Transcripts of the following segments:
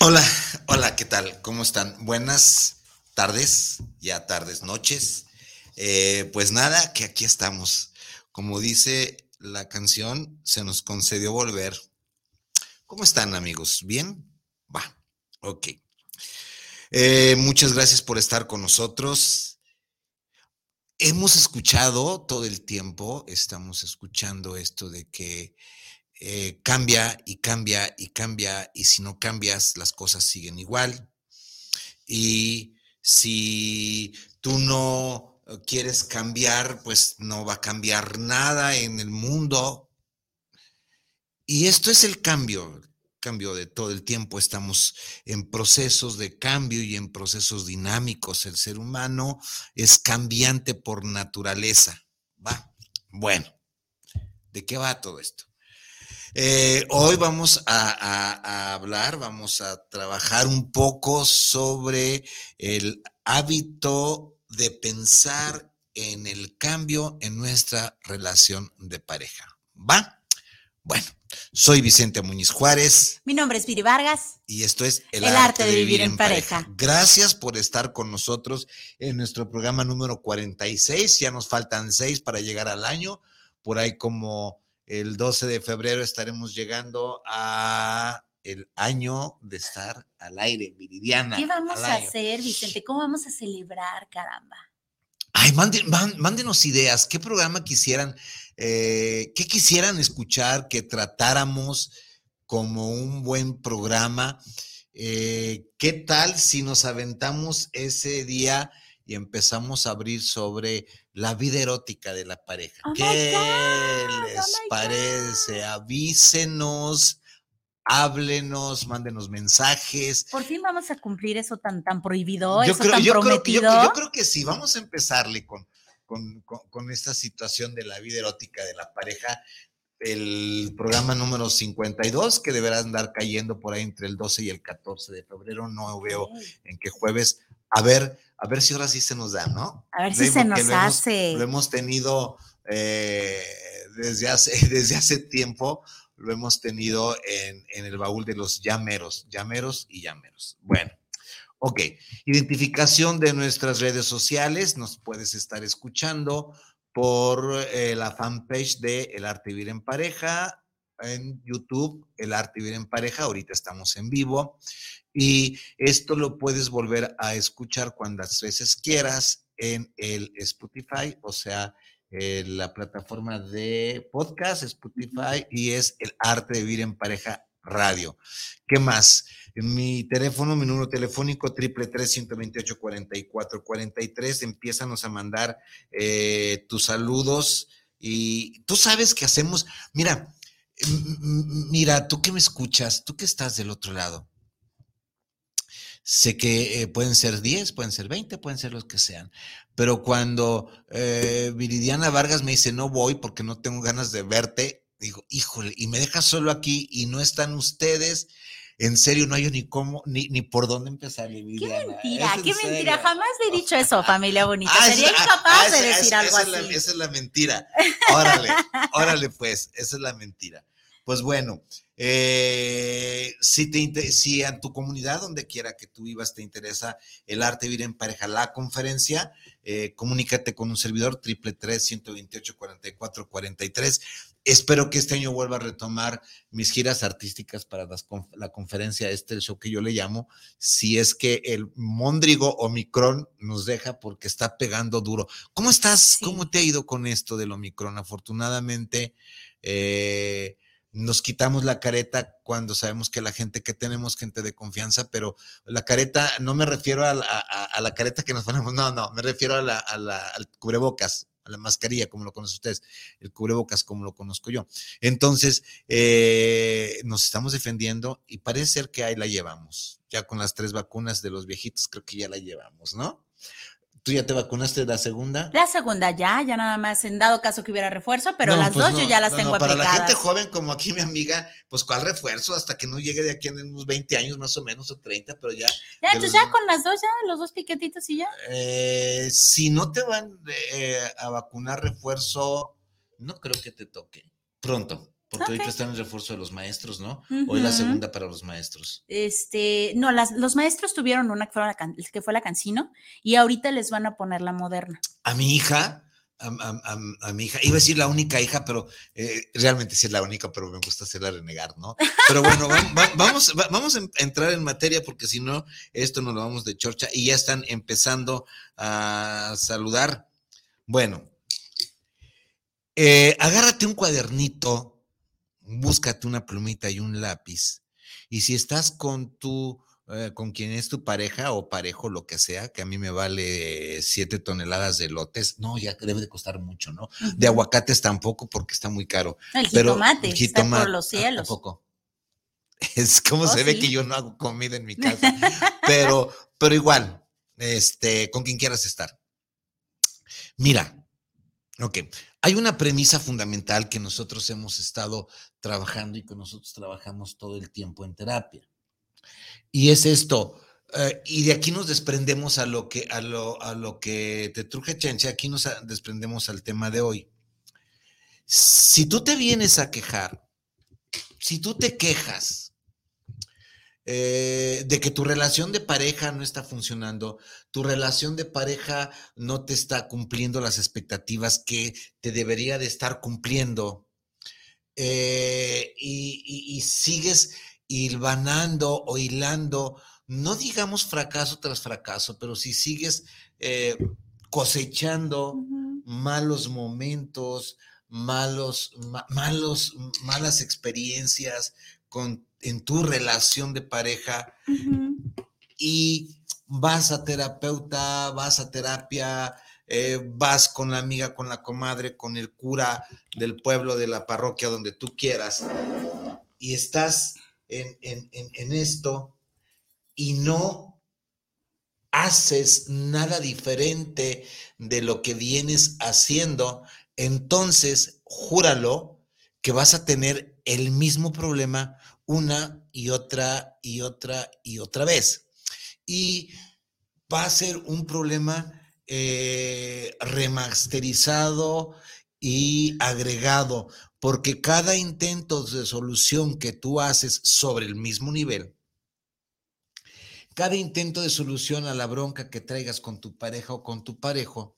Hola, hola, ¿qué tal? ¿Cómo están? Buenas tardes, ya tardes, noches. Eh, pues nada, que aquí estamos. Como dice la canción, se nos concedió volver. ¿Cómo están amigos? ¿Bien? Va, ok. Eh, muchas gracias por estar con nosotros. Hemos escuchado todo el tiempo, estamos escuchando esto de que eh, cambia y cambia y cambia y si no cambias las cosas siguen igual. Y si tú no eh, quieres cambiar, pues no va a cambiar nada en el mundo. Y esto es el cambio, cambio de todo el tiempo. Estamos en procesos de cambio y en procesos dinámicos. El ser humano es cambiante por naturaleza. ¿Va? Bueno, ¿de qué va todo esto? Eh, hoy vamos a, hablar, vamos a trabajar un poco sobre el hábito de pensar en el cambio en nuestra relación de pareja. ¿Va? Bueno, soy Vicente Muñiz Juárez. Mi nombre es Viri Vargas. Y esto es El, arte, de vivir, en, pareja. Gracias por estar con nosotros en nuestro programa número 46. Ya nos faltan seis para llegar al año. Por ahí como el 12 de febrero estaremos llegando a el año de estar al aire, Viridiana. ¿Qué vamos a hacer, Vicente? ¿Cómo vamos a celebrar, caramba? Ay, mándenos ideas. ¿Qué programa quisieran, eh, qué quisieran escuchar que tratáramos como un buen programa? Eh, ¿Qué tal si nos aventamos ese día y empezamos a abrir sobre la vida erótica de la pareja. Oh ¿Qué les oh parece? Avísenos, háblenos, mándenos mensajes. Por fin vamos a cumplir eso tan, tan prohibido, yo eso creo, tan yo prometido. Creo, yo, creo que sí, vamos a empezarle con, con, con, esta situación de la vida erótica de la pareja. El programa número 52, que deberá andar cayendo por ahí entre el 12 y el 14 de febrero. No veo en qué jueves. A ver, a ver si ahora sí se nos da, ¿no? A ver si se nos hace. lo hemos tenido eh, desde, hace, desde hace tiempo, lo hemos tenido en, en, el baúl de los llameros, llameros y llameros. Bueno, ok. Identificación de nuestras redes sociales, nos puedes estar escuchando por eh, la fanpage de El Arte Vivir en Pareja, en YouTube, El Arte Vivir en Pareja, ahorita estamos en vivo. Y esto lo puedes volver a escuchar cuantas veces quieras en el Spotify, o sea, en la plataforma de podcast Spotify y es el arte de vivir en pareja radio. ¿Qué más? Mi teléfono, mi número telefónico, triple tres ciento veintiocho cuarenta y cuatro cuarenta y tres. Empiezanos a mandar eh, tus saludos y tú sabes que hacemos. Mira, mira, tú que me escuchas, tú que estás del otro lado Sé que eh, pueden ser 10, pueden ser 20, pueden ser los que sean. Pero cuando eh, Viridiana Vargas me dice, no voy porque no tengo ganas de verte, digo, híjole, y me dejas solo aquí y no están ustedes. En serio, no hay ni cómo, ni, ni por dónde empezar. Qué mentira, qué mentira. Jamás me he dicho eso, familia bonita. Ah, Sería ah, incapaz ah, de decir algo así. esa es la mentira. Órale, órale, pues, esa es la mentira. Pues bueno, eh, si, te, si a tu comunidad, donde quiera que tú vivas, te interesa el arte vivir en pareja, la conferencia, eh, comunícate con un servidor triple tres 128 44 43. Espero que este año vuelva a retomar mis giras artísticas para la conferencia, este el show que yo le llamo, si es que el Mondrigo Omicron nos deja porque está pegando duro. ¿Cómo estás? ¿Cómo te ha ido con esto del Omicron? Afortunadamente, eh, nos quitamos la careta cuando sabemos que la gente que tenemos, gente de confianza, pero la careta, no me refiero a la, careta que nos ponemos, no, no, me refiero a la, al cubrebocas, A la mascarilla, como lo conocen ustedes, el cubrebocas, como lo conozco yo. Entonces, eh, nos estamos defendiendo y parece ser que ahí la llevamos. Ya con las tres vacunas de los viejitos, creo que ya la llevamos, ¿no? ¿Tú ya te vacunaste la segunda? La segunda ya, ya nada más en dado caso que hubiera refuerzo, pero las pues dos yo ya las tengo para Para la gente joven como aquí mi amiga, pues ¿cuál refuerzo? Hasta que no llegue de aquí en unos 20 años más o menos o 30, pero ya. Ya, entonces ya con las dos ya, los dos piquetitos y ya. Eh, si no te van eh, a vacunar refuerzo, no creo que te toque pronto. Porque ahorita está en el refuerzo de los maestros, ¿no? O es la segunda para los maestros. Este, no, las, los maestros tuvieron una que fue, la, que fue la Cancino y ahorita les van a poner la moderna. A mi hija, a, mi hija, iba a decir la única hija, pero eh, realmente sí es la única, pero me gusta hacerla renegar, ¿no? Pero bueno, vamos, vamos a entrar en materia porque si no, esto nos lo vamos de chorcha y ya están empezando a saludar. Bueno, eh, agárrate un cuadernito búscate una plumita y un lápiz. Y si estás con tu, eh, con quien es tu pareja o parejo, lo que sea, que a mí me vale siete toneladas de lotes, no, ya debe de costar mucho, ¿no? De aguacates tampoco porque está muy caro. El jitomate, está por los cielos. Tampoco. Es como oh, se ve que yo no hago comida en mi casa. pero, pero igual, este, con quien quieras estar. Mira, ok, hay una premisa fundamental que nosotros hemos estado trabajando y que nosotros trabajamos todo el tiempo en terapia. Y es esto, eh, y de aquí nos desprendemos a lo que, a lo, a lo que te truje Chenche, aquí nos desprendemos al tema de hoy. Si tú te vienes a quejar, si tú te quejas eh, de que tu relación de pareja no está funcionando, tu relación de pareja no te está cumpliendo las expectativas que te debería de estar cumpliendo eh, y, sigues hilvanando o hilando, no digamos fracaso tras fracaso, pero si sigues eh, cosechando malos momentos, malos, malos, malas experiencias con en tu relación de pareja y vas a terapeuta, vas a terapia, eh, vas con la amiga, con la comadre, con el cura del pueblo, de la parroquia, donde tú quieras, y estás en, en esto y no haces nada diferente de lo que vienes haciendo, entonces júralo que vas a tener el mismo problema una y otra y otra y otra vez. Y va a ser un problema eh, remasterizado y agregado, porque cada intento de solución que tú haces sobre el mismo nivel, cada intento de solución a la bronca que traigas con tu pareja o con tu parejo,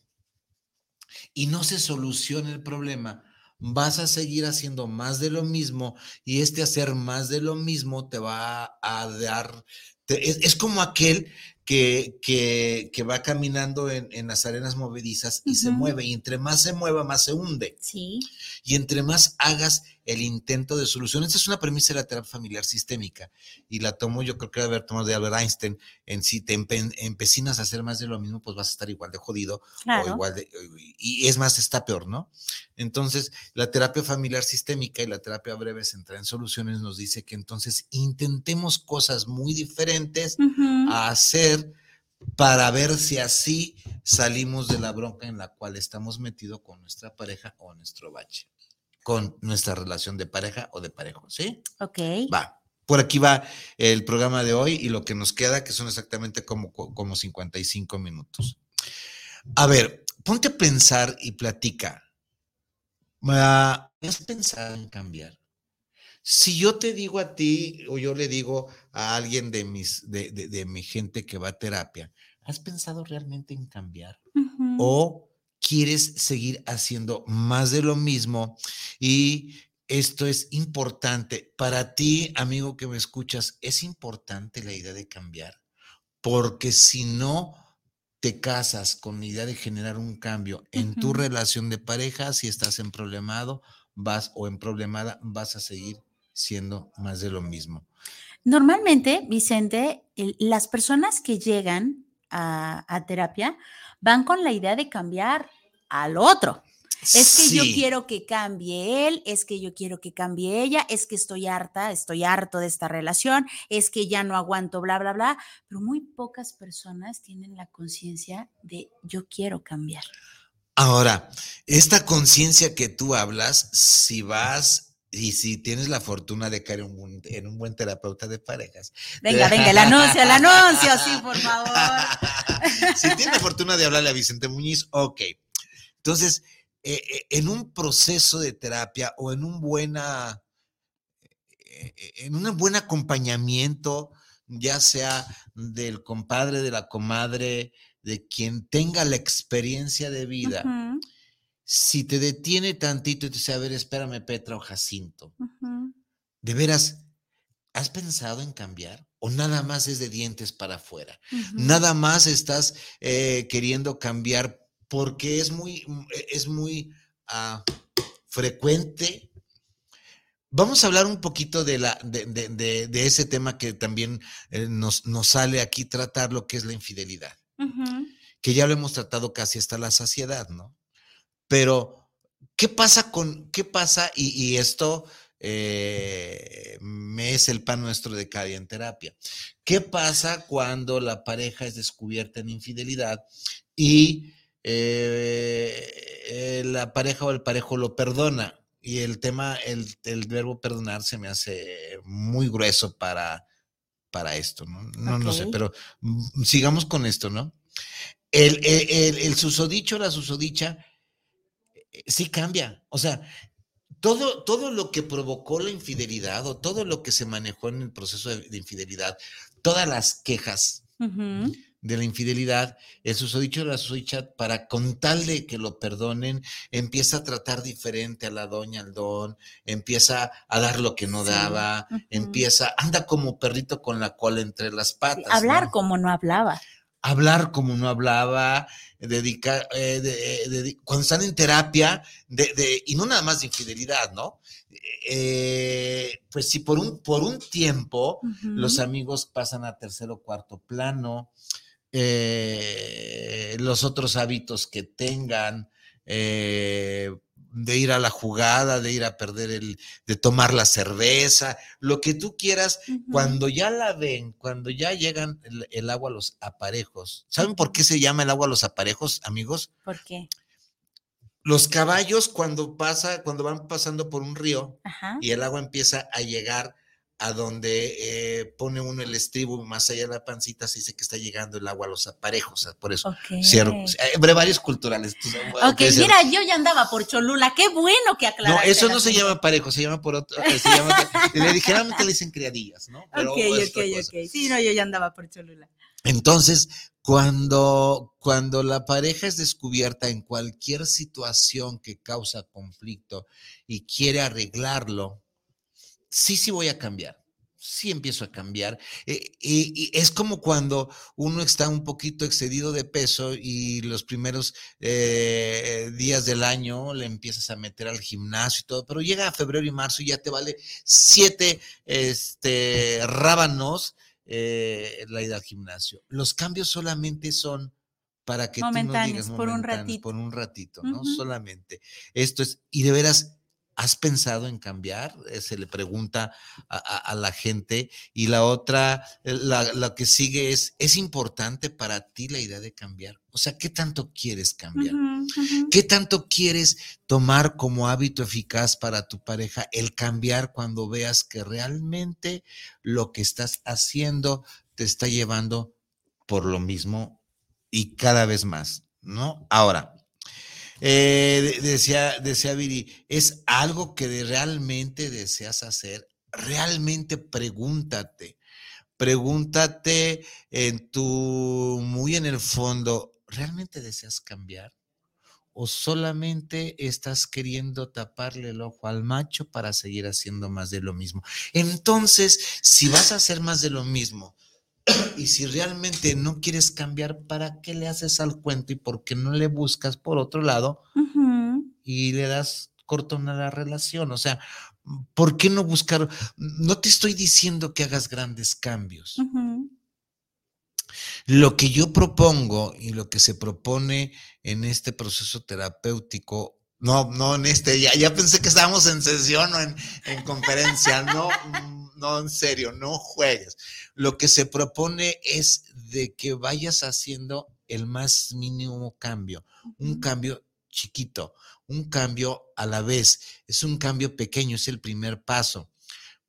y no se soluciona el problema, vas a seguir haciendo más de lo mismo y este hacer más de lo mismo te va a dar, es, como aquel que, que, va caminando en, las arenas movedizas y se mueve y entre más se mueva, más se hunde. Sí. Y entre más hagas el intento de solución. Esta es una premisa de la terapia familiar sistémica y la tomo, yo creo que debe haber tomado de Albert Einstein. En si te empecinas a hacer más de lo mismo, pues vas a estar igual de jodido o igual de. Y es más, está peor, ¿no? Entonces, la terapia familiar sistémica y la terapia breve centrada en soluciones nos dice que entonces intentemos cosas muy diferentes a hacer para ver si así salimos de la bronca en la cual estamos metidos con nuestra pareja o nuestro bache con nuestra relación de pareja o de parejo, ¿sí? Ok. Va. Por aquí va el programa de hoy y lo que nos queda, que son exactamente como, como 55 minutos. A ver, ponte a pensar y platica. ¿Has pensado en cambiar? Si yo te digo a ti o yo le digo a alguien de, mis, de, de, mi gente que va a terapia, ¿has pensado realmente en cambiar? O quieres seguir haciendo más de lo mismo y esto es importante. Para ti, amigo que me escuchas, es importante la idea de cambiar, porque si no te casas con la idea de generar un cambio en tu relación de pareja, si estás en problemado, vas o en problemada, vas a seguir siendo más de lo mismo. Normalmente, Vicente, las personas que llegan a, terapia van con la idea de cambiar. al otro. Es que yo quiero que cambie él, es que yo quiero que cambie ella, es que estoy harta, estoy harto de esta relación, es que ya no aguanto, bla, bla, bla. Pero muy pocas personas tienen la conciencia de yo quiero cambiar. Ahora, esta conciencia que tú hablas, si vas y si tienes la fortuna de caer en un, en un buen terapeuta de parejas. Venga, venga, el anuncio, el anuncio, sí, por favor. si tienes la fortuna de hablarle a Vicente Muñiz, ok. Entonces, eh, eh, en un proceso de terapia o en un buena, eh, eh, en un buen acompañamiento, ya sea del compadre, de la comadre, de quien tenga la experiencia de vida, Ujú, si te detiene tantito y te dice, a ver, espérame, Petra o Jacinto, de veras, ¿has pensado en cambiar? ¿O nada más es de dientes para afuera? Nada más estás eh, queriendo cambiar porque es muy, mm, e- es muy ah, frecuente. Vamos a hablar un poquito de, la, de, de- de- de ese tema que también eh, nos, nos sale aquí tratar, lo que es la infidelidad, que ya lo hemos tratado casi hasta la saciedad, ¿no? Pero, ¿qué pasa con, qué pasa? Y, y esto eh, me es el pan nuestro de cada día en terapia. ¿Qué pasa cuando la pareja es descubierta en infidelidad y eh, eh, la pareja o el parejo lo perdona? Y el tema, el, el verbo perdonar se me hace muy grueso para, para esto, ¿no? No, no sé, pero mm, sigamos con esto, ¿no? El, el, el- el susodicho, la susodicha, sí cambia. O sea, todo, todo lo que provocó la infidelidad o todo lo que se manejó en el proceso de, de infidelidad, todas las quejas de la infidelidad, el susodicho o la susodicha, para con tal de que lo perdonen, empieza a tratar diferente a la doña, al don, empieza a dar lo que no Sí, daba, empieza, anda como perrito con la cola entre las patas. Hablar ¿no? como no hablaba. Hablar como no hablaba, dedicar, eh, de- eh, dedi- cuando están en terapia, de, de- y no nada más de infidelidad, ¿no? Eh, pues si por un, por un tiempo los amigos pasan a tercer o cuarto plano, eh, los otros hábitos que tengan, eh, de ir a la jugada, de ir a perder el, de tomar la cerveza, lo que tú quieras, cuando ya la ven, cuando ya llegan el, el agua a los aparejos. ¿Saben por qué se llama el agua a los aparejos, amigos? ¿Por qué? Los caballos cuando pasa, cuando van pasando por un río Ajá. y el agua empieza a llegar a donde eh, pone uno el estribo más allá de la pancita, se dice que está llegando el agua a los aparejos, ah, por eso. Ok. Cierro, eh, brevarios culturales. Ok, mira, yo ya andaba por Cholula. Qué bueno que No, aclaraste. eso el no se llama parejo, se llama por otro, se llama, le ligeramente le dicen criadillas, ¿no? Pero Ok, ok, ok. Sí, no, yo ya andaba por Cholula. Entonces, cuando, cuando la pareja es descubierta en cualquier situación que causa conflicto y quiere arreglarlo, sí, sí voy a cambiar. Sí empiezo a cambiar. Eh, y, y es como cuando uno está un poquito excedido de peso y los primeros eh, días del año le empiezas a meter al gimnasio y todo, pero llega a febrero y marzo y ya te vale siete este, rábanos eh, la ida al gimnasio. Los cambios solamente son para que tú no Momentáneos, digas por un ratito. por un ratito, ¿no? Solamente. Esto es, y de veras, ¿has pensado en cambiar? Eh, se le pregunta a, a- a la gente. Y la otra, eh, la, la que sigue es, ¿es importante para ti la idea de cambiar? O sea, ¿qué tanto quieres cambiar? ¿Qué tanto quieres tomar como hábito eficaz para tu pareja el cambiar cuando veas que realmente lo que estás haciendo te está llevando por lo mismo y cada vez más, ¿no? Ahora, eh, de- decía, decía Viri, ¿es algo que realmente deseas hacer? Realmente pregúntate, pregúntate en tu, muy en el fondo, ¿realmente deseas cambiar? ¿O solamente estás queriendo taparle el ojo al macho para seguir haciendo más de lo mismo? Entonces, si vas a hacer más de lo mismo y si realmente no quieres cambiar, ¿para qué le haces al cuento y por qué no le buscas por otro lado y le das cortón a la relación? O sea, ¿por qué no buscar? No te estoy diciendo que hagas grandes cambios. Lo que yo propongo y lo que se propone en este proceso terapéutico, no, no en este, ya, ya pensé que estábamos en sesión o en, en conferencia, no, no, en serio, no juegues. Lo que se propone es de que vayas haciendo el más mínimo cambio, un cambio chiquito, un cambio a la vez, es un cambio pequeño, es el primer paso.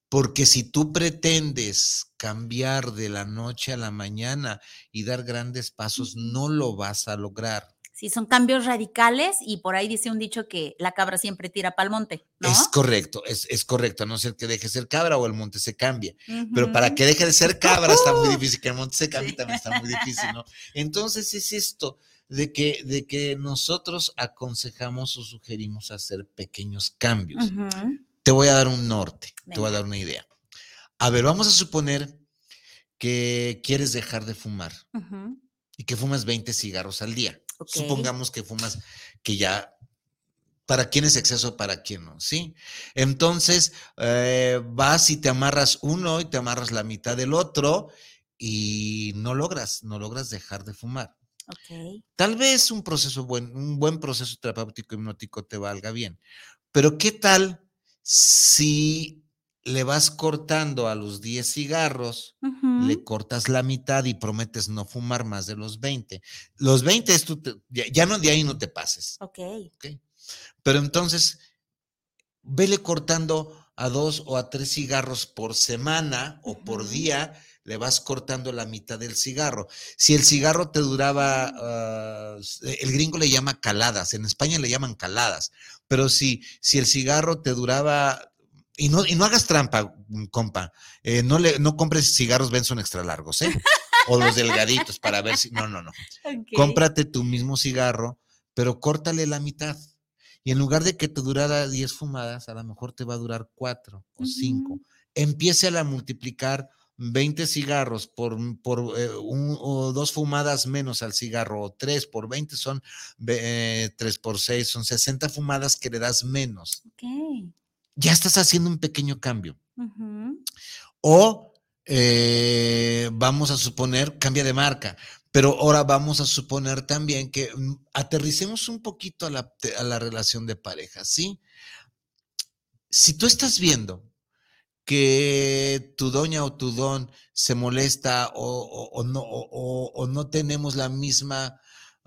Porque si tú pretendes cambiar de la noche a la mañana y dar grandes pasos, no lo vas a lograr. Sí, son cambios radicales y por ahí dice un dicho que la cabra siempre tira para el monte. ¿no? Es correcto, es, es, correcto, a no ser que deje de ser cabra o el monte se cambie. Pero para que deje de ser cabra está muy difícil, que el monte se cambie también está muy difícil, ¿no? Entonces es esto de que, de que nosotros aconsejamos o sugerimos hacer pequeños cambios. Te voy a dar un norte, te voy a dar una idea. A ver, vamos a suponer que quieres dejar de fumar y que fumas 20 cigarros al día. Supongamos que fumas, que ya, ¿para quién es exceso, para quién no? ¿Sí? Entonces, eh, vas y te amarras uno y te amarras la mitad del otro y no logras, no logras dejar de fumar. Tal vez un proceso buen, un buen proceso terapéutico hipnótico te valga bien, pero ¿qué tal si le vas cortando a los 10 cigarros, le cortas la mitad y prometes no fumar más de los 20. Los 20 es tu, ya, no de ahí no te pases. Ok. okay. Pero entonces, vele cortando a dos o a tres cigarros por semana o por día, le vas cortando la mitad del cigarro. Si el cigarro te duraba, uh, el gringo le llama caladas, en España le llaman caladas, pero si, si el cigarro te duraba, y no, y no hagas trampa, compa, eh, no, le, no compres cigarros Benson extra largos, ¿eh? O los delgaditos para ver si, no, no, no. Cómprate tu mismo cigarro, pero córtale la mitad. Y en lugar de que te durara 10 fumadas, a lo mejor te va a durar 4 o 5. Empiece a multiplicar 20 cigarros por, por eh, un, o dos fumadas menos al cigarro, o 3 por 20 son eh, 3 por 6, son 60 fumadas que le das menos. Okay. Ya estás haciendo un pequeño cambio. O eh, vamos a suponer, cambia de marca, pero ahora vamos a suponer también que mm, aterricemos un poquito a la, a la relación de pareja, ¿sí? Si tú estás viendo que tu doña o tu don se molesta o, no, o, no tenemos la misma,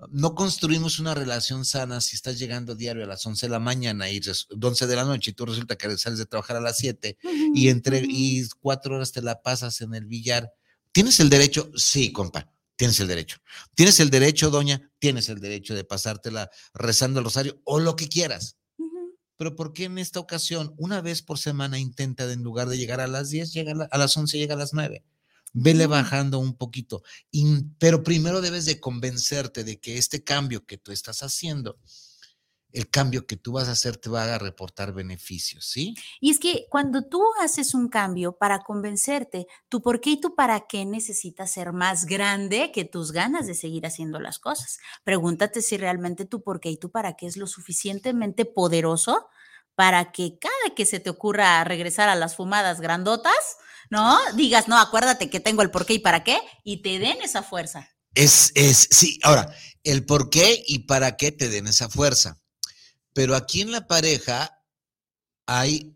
no construimos una relación sana si estás llegando diario a las 11 de la mañana y 11 de la noche y tú resulta que sales de trabajar a las 7 y entre y cuatro horas te la pasas en el billar. ¿Tienes el derecho? Sí, compa. Tienes el derecho. Tienes el derecho, doña, tienes el derecho de pasártela rezando el rosario o lo que quieras pero ¿por qué en esta ocasión, una vez por semana, intenta, en lugar de llegar a las 10, llega a, las 11, llega a las 9? Vele bajando un poquito. pero primero debes de convencerte de que este cambio que tú estás haciendo el cambio que tú vas a hacer te va a reportar beneficios, ¿sí? Y es que cuando tú haces un cambio para convencerte, tu por qué y tu para qué necesita ser más grande que tus ganas de seguir haciendo las cosas. Pregúntate si realmente tu por qué y tu para qué es lo suficientemente poderoso para que cada que se te ocurra regresar a las fumadas grandotas, ¿no? Digas, no, acuérdate que tengo el por qué y para qué y te den esa fuerza. Es, es, sí, ahora, el por qué y para qué te den esa fuerza. Pero aquí en la pareja hay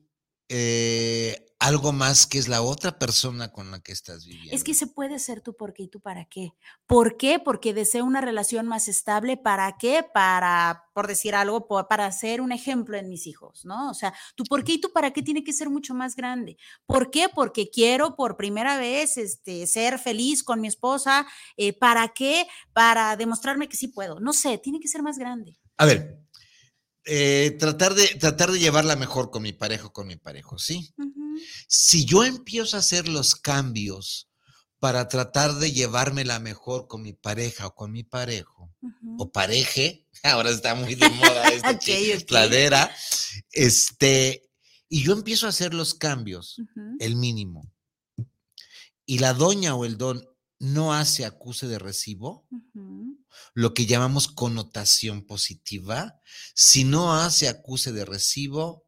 eh, algo más que es la otra persona con la que estás viviendo. Es que se puede ser tú por qué y tú para qué. ¿Por qué? Porque deseo una relación más estable. ¿Para qué? Para, por decir algo, para ser un ejemplo en mis hijos, ¿no? O sea, tu por qué y tú para qué tiene que ser mucho más grande. ¿Por qué? Porque quiero por primera vez este, ser feliz con mi esposa. Eh, ¿Para qué? Para demostrarme que sí puedo. No sé, tiene que ser más grande. A ver, eh, tratar, de, tratar de llevarla mejor con mi pareja con mi parejo, ¿sí? Si yo empiezo a hacer los cambios para tratar de llevármela mejor con mi pareja o con mi parejo, o pareje, ahora está muy de moda esta okay, este, y yo empiezo a hacer los cambios, el mínimo, y la doña o el don no hace acuse de recibo, lo que llamamos connotación positiva, si no hace acuse de recibo,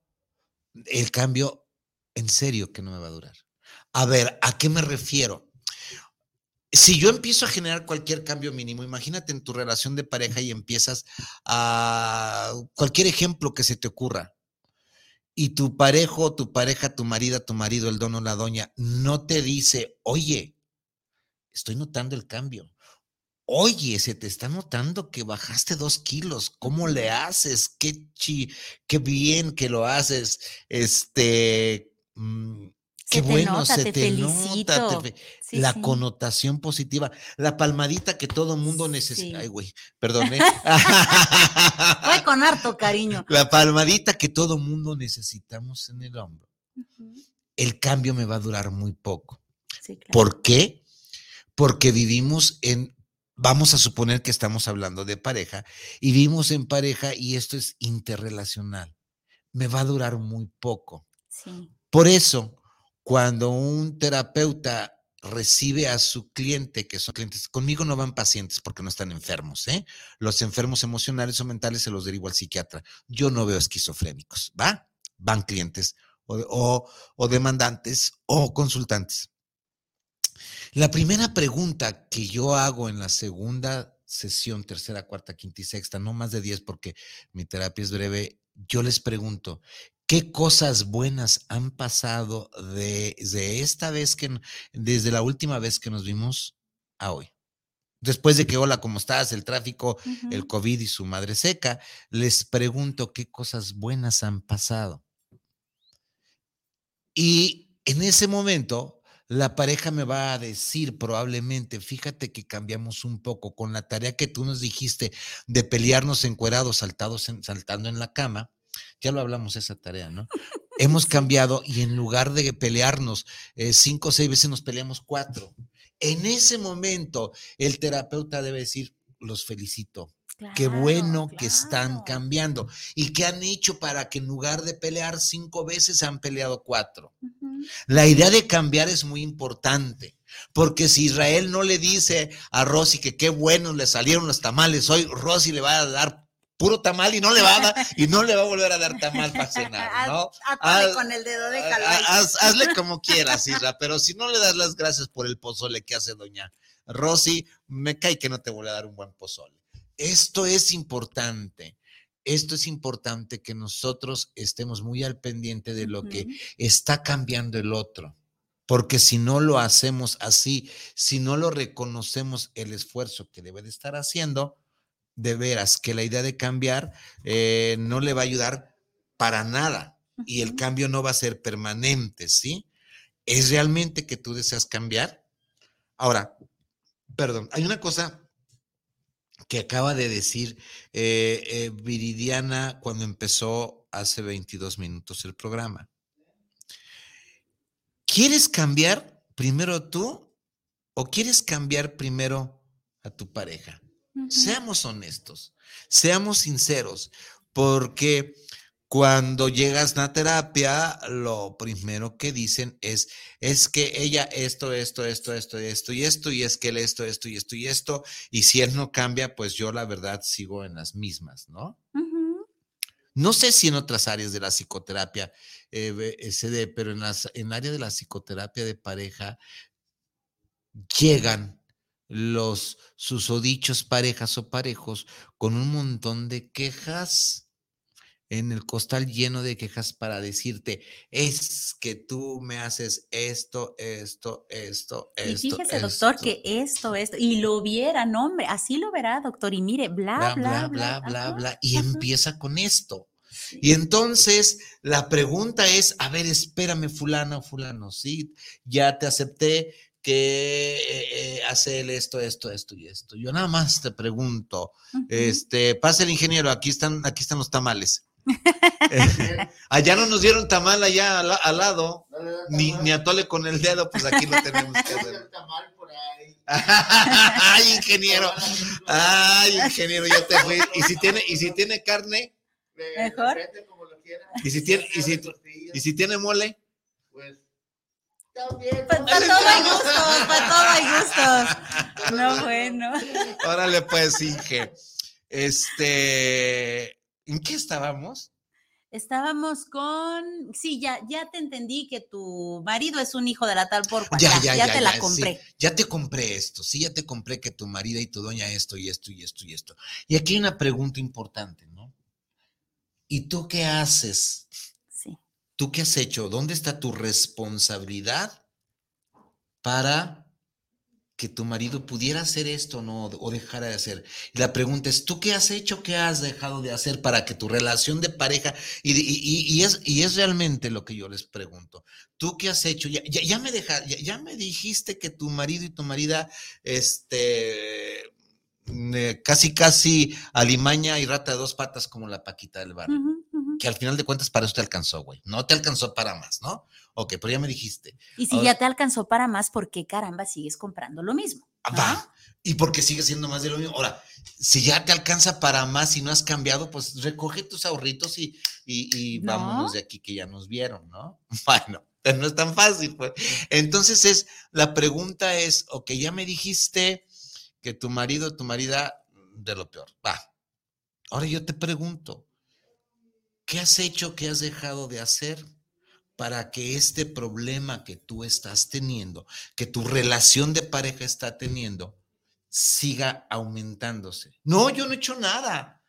el cambio en serio que no me va a durar. A ver, ¿a qué me refiero? si yo empiezo a generar cualquier cambio mínimo, imagínate en tu relación de pareja y empiezas a cualquier ejemplo que se te ocurra. Y tu parejo, tu pareja, tu marido, tu marido, el dono, la doña, no te dice, oye, estoy notando el cambio. Oye, se te está notando que bajaste dos kilos. ¿Cómo le haces? Qué chi, qué bien que lo haces. Este, mm, Qué bueno, se te, nota. la connotación positiva. La palmadita que todo mundo necesita. Ay, güey, perdón. ¿eh? Fue con harto cariño. La palmadita que todo mundo necesitamos en el hombro. El cambio me va a durar muy poco. ¿Por qué? Porque vivimos en, vamos a suponer que estamos hablando de pareja, y vivimos en pareja y esto es interrelacional. Me va a durar muy poco. Por eso, cuando un terapeuta recibe a su cliente, que son clientes, conmigo no van pacientes porque no están enfermos, ¿eh? Los enfermos emocionales o mentales se los derivo al psiquiatra. Yo no veo esquizofrénicos, ¿va? Van clientes o, o demandantes o consultantes. La primera pregunta que yo hago en la segunda sesión, tercera, cuarta, quinta y sexta, no más de diez porque mi terapia es breve, yo les pregunto, ¿Qué cosas buenas han pasado desde esta vez que, desde la última vez que nos vimos a hoy? Después de que, hola, ¿cómo estás? El tráfico, el COVID y su madre seca, les pregunto qué cosas buenas han pasado. Y en ese momento, la pareja me va a decir probablemente, fíjate que cambiamos un poco con la tarea que tú nos dijiste de pelearnos encuerados, saltados saltando en la cama ya lo hablamos esa tarea, ¿no? Hemos cambiado y en lugar de pelearnos eh, cinco o seis veces nos peleamos cuatro. En ese momento el terapeuta debe decir, los felicito. Qué bueno que están cambiando. ¿Y qué han hecho para que en lugar de pelear cinco veces han peleado cuatro? La idea de cambiar es muy importante. Porque si Israel no le dice a Rosy que qué bueno le salieron los tamales hoy, Rosy le va a dar puro tamal y no le va a dar, y no le va a volver a dar tamal para cenar, ¿no? Haz, con el dedo, déjalo. hazle como quieras, Isra, pero si no le das las gracias por el pozole que hace doña Rosy, me cae que no te voy a dar un buen pozole. Esto es importante. Esto es importante que nosotros estemos muy al pendiente de lo que está cambiando el otro. Porque si no lo hacemos así, si no lo reconocemos el esfuerzo que debe de estar haciendo, de veras que la idea de cambiar eh, no le va a ayudar para nada y el cambio no va a ser permanente, ¿sí? ¿Es realmente que tú deseas cambiar? Ahora, perdón, hay una cosa que acaba de decir eh, eh, Viridiana cuando empezó hace 22 minutos el programa. ¿Quieres cambiar primero tú o quieres cambiar primero a tu pareja? Seamos honestos, seamos sinceros, porque cuando llegas a terapia, lo primero que dicen es, es que ella esto, esto, esto, esto, esto y esto, y es que él esto, esto y esto y esto, y si él no cambia, pues yo la verdad sigo en las mismas, ¿no? No sé si en otras áreas de la psicoterapia eh, eh se dé, pero en, las, en el área de la psicoterapia de pareja llegan los susodichos parejas o parejos con un montón de quejas en el costal lleno de quejas para decirte, es que tú me haces esto, esto, esto, esto. Y fíjese, doctor, que esto, esto, y lo viera, no, hombre, así lo verá, doctor, y mire, bla, bla, bla, bla, bla, y empieza con esto. Y entonces la pregunta es, a ver, espérame, fulano, fulano, sí, ya te acepté, que eh, eh, hace él esto, esto, esto y esto. Yo nada más te pregunto, este, pasa el ingeniero, aquí están, aquí están los tamales. allá no nos dieron tamal allá al, lado, ni, ni atole con el dedo, pues aquí lo tenemos que hacer. Ay, ingeniero. Ay, ingeniero, yo te fui. ¿Y si tiene, y si tiene carne? Mejor. ¿Y si tiene, y si, y si tiene mole? Para todo hay gustos, para todo hay gustos. No, bueno. Órale, pues, Inge. Este, ¿en qué estábamos? Estábamos con, sí, ya, ya te entendí que tu marido es un hijo de la tal por cual. Ya, Ya, ya, ya ya, te la compré. sí. Ya te compré esto, sí, ya te compré que tu marido y tu doña esto y esto y esto y esto. Y aquí hay una pregunta importante, ¿no? ¿Y tú qué haces? ¿Tú qué has hecho? ¿Dónde está tu responsabilidad para que tu marido pudiera hacer esto o dejara de hacer? Y la pregunta es, ¿tú qué has hecho, qué has dejado de hacer para que tu relación de pareja, y, es, realmente lo que yo les pregunto, ¿tú qué has hecho? Ya, me deja, ya, me dijiste que tu marido y tu marida, este, casi, casi alimaña y rata de dos patas como la Paquita del barrio. Que al final de cuentas para eso te alcanzó, güey. No te alcanzó para más, ¿no? Ok, pero ya me dijiste. Y si Ahora- ya te alcanzó para más, ¿por qué caramba sigues comprando lo mismo? Ah, ¿no? Va. Y porque sigue siendo más de lo mismo. Ahora, si ya te alcanza para más y no has cambiado, pues recoge tus ahorritos y, y, y No. vámonos de aquí que ya nos vieron, ¿no? Bueno, pero no es tan fácil, pues. Entonces es, la pregunta es, ok, ya me dijiste que tu marido, tu marida, de lo peor. Va. Ahora yo te pregunto, ¿qué has hecho, qué has dejado de hacer para que este problema que tú estás teniendo, que tu relación de pareja está teniendo, siga aumentándose? No, yo no he hecho nada.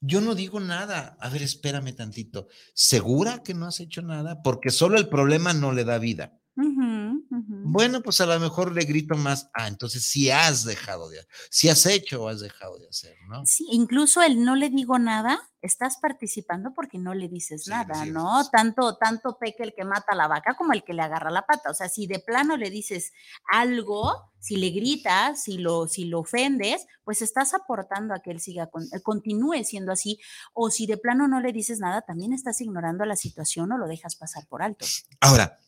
Yo no digo nada. A ver, espérame tantito. ¿Segura que no has hecho nada? Porque solo el problema no le da vida. Bueno, pues a lo mejor le grito más, ah, entonces sí has dejado de, si has hecho o has dejado de hacer, ¿no? Sí, incluso el no le digo nada, estás participando porque no le dices Sí, nada, sí, ¿no? sí. Tanto, tanto peca el que mata a la vaca como el que le agarra la pata. O sea, si de plano le dices algo, si le gritas, si lo, si lo ofendes, pues estás aportando a que él siga, con- eh, continúe siendo así. O si de plano no le dices nada, también estás ignorando la situación o lo dejas pasar por alto. Ahora,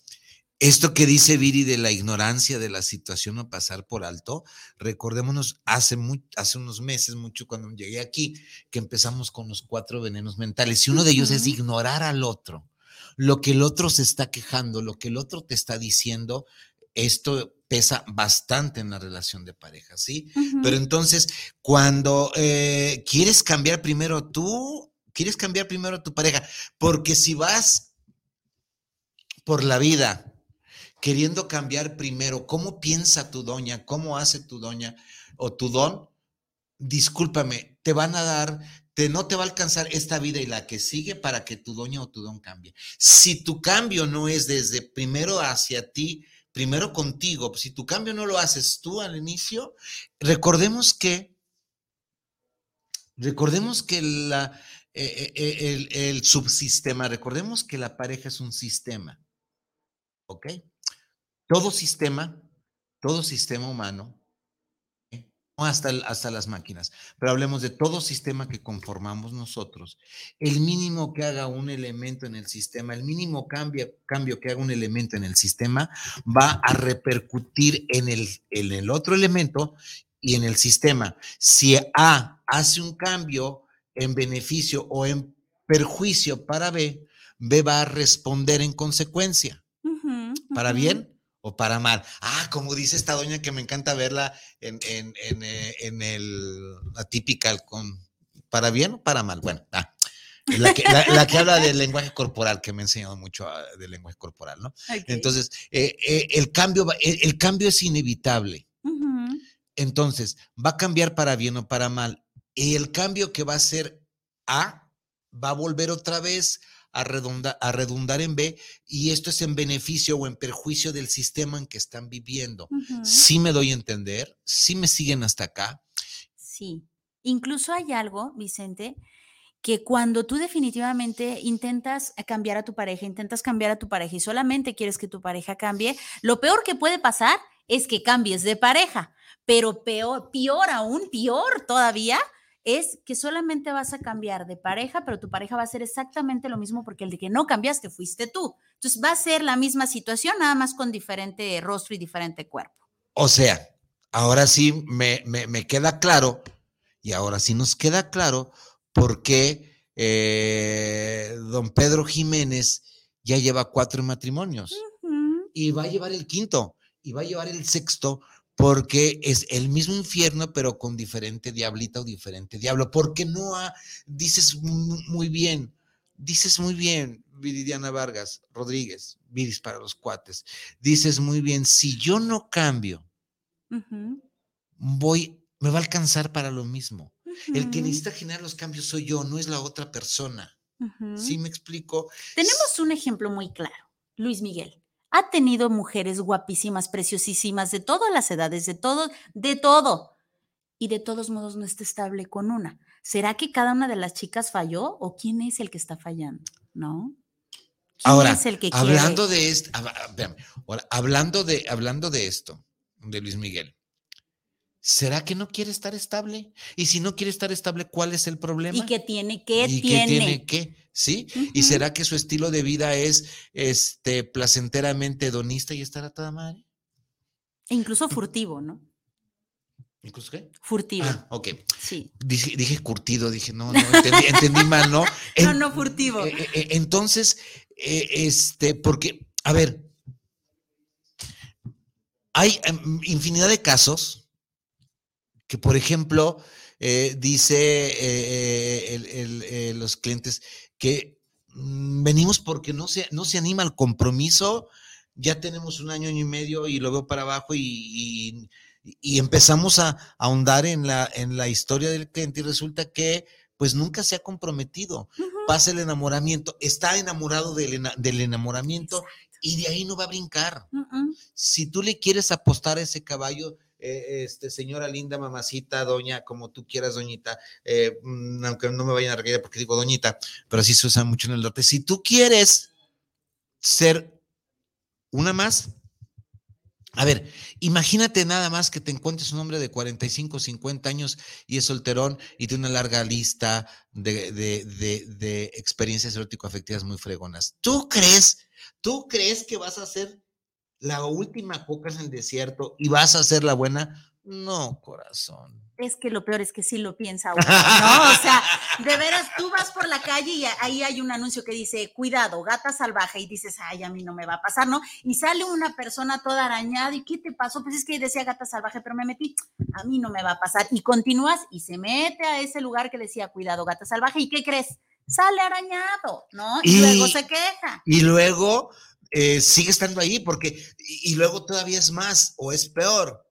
esto que dice Viri de la ignorancia de la situación o pasar por alto, recordémonos hace, hace unos meses, mucho cuando llegué aquí, que empezamos con los cuatro venenos mentales y uno de ellos es ignorar al otro. Lo que el otro se está quejando, lo que el otro te está diciendo, esto pesa bastante en la relación de pareja, ¿sí? Pero entonces, cuando eh, quieres cambiar primero tú, quieres cambiar primero a tu pareja, porque si vas por la vida queriendo cambiar primero cómo piensa tu doña, cómo hace tu doña o tu don, discúlpame, te van a dar, te, no te va a alcanzar esta vida y la que sigue para que tu doña o tu don cambie. Si tu cambio no es desde primero hacia ti, primero contigo, si tu cambio no lo haces tú al inicio, recordemos que, recordemos que la, eh, eh, el, el subsistema, recordemos que la pareja es un sistema, ¿ok? Todo sistema, todo sistema humano, ¿eh? no hasta, hasta las máquinas, pero hablemos de todo sistema que conformamos nosotros. El mínimo que haga un elemento en el sistema, el mínimo cambio, cambio que haga un elemento en el sistema va a repercutir en el, en el otro elemento y en el sistema. Si A hace un cambio en beneficio o en perjuicio para B, B va a responder en consecuencia Ujú, para ujú. bien o para mal. Ah, como dice esta doña que me encanta verla en, en, en, eh, en el, la típica con para bien o para mal. Bueno, ah, la, que, la, la que habla del lenguaje corporal, que me ha enseñado mucho ah, del lenguaje corporal, ¿no? Entonces, eh, eh, el, cambio, el, el cambio es inevitable. Entonces, va a cambiar para bien o para mal. Y el cambio que va a ser A va a volver otra vez a, redunda- a redundar en B y esto es en beneficio o en perjuicio del sistema en que están viviendo. Ujú. Sí me doy a entender, sí me siguen hasta acá. Sí. Incluso hay algo, Vicente, que cuando tú definitivamente intentas cambiar a tu pareja, intentas cambiar a tu pareja y solamente quieres que tu pareja cambie, lo peor que puede pasar es que cambies de pareja, pero peor, peor aún, peor todavía, es que solamente vas a cambiar de pareja, pero tu pareja va a hacer exactamente lo mismo porque el de que no cambiaste fuiste tú. Entonces va a ser la misma situación, nada más con diferente rostro y diferente cuerpo. O sea, ahora sí me, me- me queda claro y ahora sí nos queda claro por qué eh, don Pedro Jiménez ya lleva cuatro matrimonios. Y va a llevar el quinto y va a llevar el sexto porque es el mismo infierno pero con diferente diablita o diferente diablo, porque no ha, dices mu- muy bien, dices muy bien, Viridiana Vargas Rodríguez, Viris para los cuates, dices muy bien, si yo no cambio, voy, me va a alcanzar para lo mismo. El que necesita generar los cambios soy yo, no es la otra persona. ¿Sí me explico? Tenemos un ejemplo muy claro. Luis Miguel ha tenido mujeres guapísimas, preciosísimas, de todas las edades, de todo, de todo. Y de todos modos no está estable con una. ¿Será que cada una de las chicas falló o quién es el que está fallando? ¿No? ¿Quién Ahora, es el que hablando quiere? de esto, hablando de, hablando de esto, de Luis Miguel, ¿será que no quiere estar estable? Y si no quiere estar estable, ¿cuál es el problema? ¿Y qué tiene? ¿Qué ¿Y tiene? tiene que? ¿Sí? ¿Y será que su estilo de vida es este placenteramente hedonista y estar a toda madre? E incluso furtivo, ¿no? ¿Incluso qué? Furtivo. Ah, ok. Sí. Dije, dije curtido, dije, no, no, entendí, entendí mal, ¿no? No, En- no furtivo. eh, eh, eh, entonces, eh, este, porque, a ver, hay em, infinidad de casos que, por ejemplo, eh, dice eh, eh, el- el- eh, los clientes que mm, venimos porque no se, no se anima al compromiso, ya tenemos un año, año y medio y lo veo para abajo y, y- y empezamos a, a ahondar en la, en la historia del cliente y resulta que pues nunca se ha comprometido. Pasa el enamoramiento, está enamorado del, del enamoramiento y de ahí no va a brincar. Mm, mm. Si tú le quieres apostar a ese caballo, eh, este, señora linda, mamacita, doña, como tú quieras, doñita, eh, mm, aunque no me vayan a reír porque digo doñita, pero así se usa mucho en el norte. Si tú quieres ser una más, a ver, imagínate nada más que te encuentres un hombre de 45, 50 años y es solterón y tiene una larga lista de, de, de, de experiencias erótico-afectivas muy fregonas. ¿Tú crees, tú crees que vas a ser la última coca en el desierto y vas a ser la buena? No, corazón. Es que lo peor es que sí lo piensa uno, ¿no? O sea, de veras, tú vas por la calle y ahí hay un anuncio que dice, cuidado, gata salvaje, y dices, ay, a mí no me va a pasar, ¿no? Y sale una persona toda arañada, ¿y qué te pasó? Pues es que decía gata salvaje, pero me metí, a mí no me va a pasar. Y continúas y se mete a ese lugar que decía, cuidado, gata salvaje, ¿y qué crees? Sale arañado, ¿no? Y, Y- luego se queja. Y luego eh, sigue estando ahí porque, y, y luego todavía es más o es peor.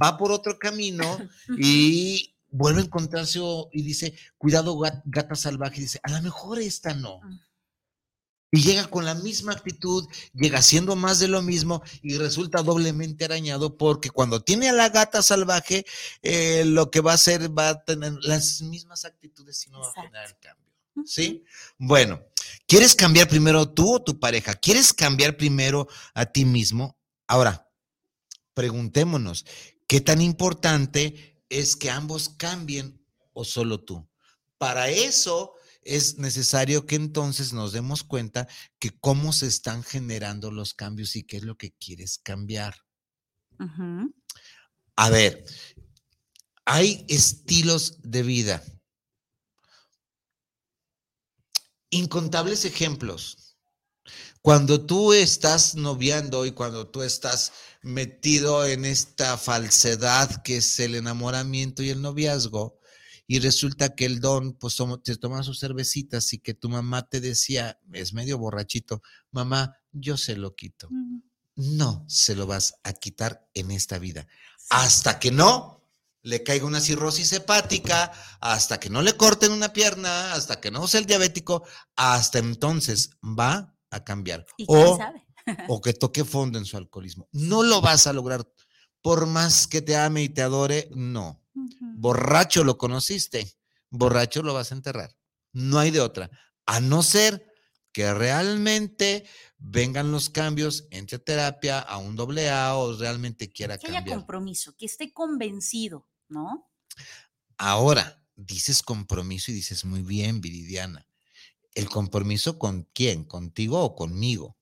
Va por otro camino y vuelve a encontrarse o- y dice, cuidado gat- gata salvaje, y dice, a lo mejor esta no. Mm. Y llega con la misma actitud, llega haciendo más de lo mismo y resulta doblemente arañado porque cuando tiene a la gata salvaje, eh, lo que va a hacer va a tener las mismas actitudes y no va a generar el cambio. ¿Sí? Bueno, ¿quieres cambiar primero tú o tu pareja? ¿Quieres cambiar primero a ti mismo? Ahora, preguntémonos, ¿qué tan importante es que ambos cambien o solo tú? Para eso es necesario que entonces nos demos cuenta que cómo se están generando los cambios y qué es lo que quieres cambiar. A ver, hay estilos de vida. Incontables ejemplos. Cuando tú estás noviando y cuando tú estás metido en esta falsedad que es el enamoramiento y el noviazgo, y resulta que el don, pues te toma sus cervecitas y que tu mamá te decía, es medio borrachito, mamá, yo se lo quito. No se lo vas a quitar en esta vida. Hasta que no le caiga una cirrosis hepática, hasta que no le corten una pierna, hasta que no sea el diabético, hasta entonces va a cambiar. ¿Y quién O, sabe? o que toque fondo en su alcoholismo. No lo vas a lograr. Por más que te ame y te adore, no. Borracho lo conociste, borracho lo vas a enterrar. No hay de otra. A no ser que realmente vengan los cambios entre terapia a un doble A o realmente quiera Que haya cambiar. compromiso, que esté convencido, ¿no? Ahora, dices compromiso y dices muy bien, Viridiana. ¿El compromiso con quién? ¿Contigo o conmigo?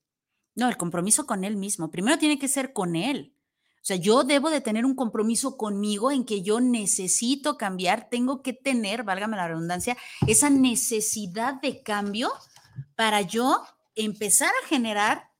No, el compromiso con él mismo. Primero tiene que ser con él. O sea, yo debo de tener un compromiso conmigo en que yo necesito cambiar, tengo que tener, válgame la redundancia, esa necesidad de cambio para yo empezar a generar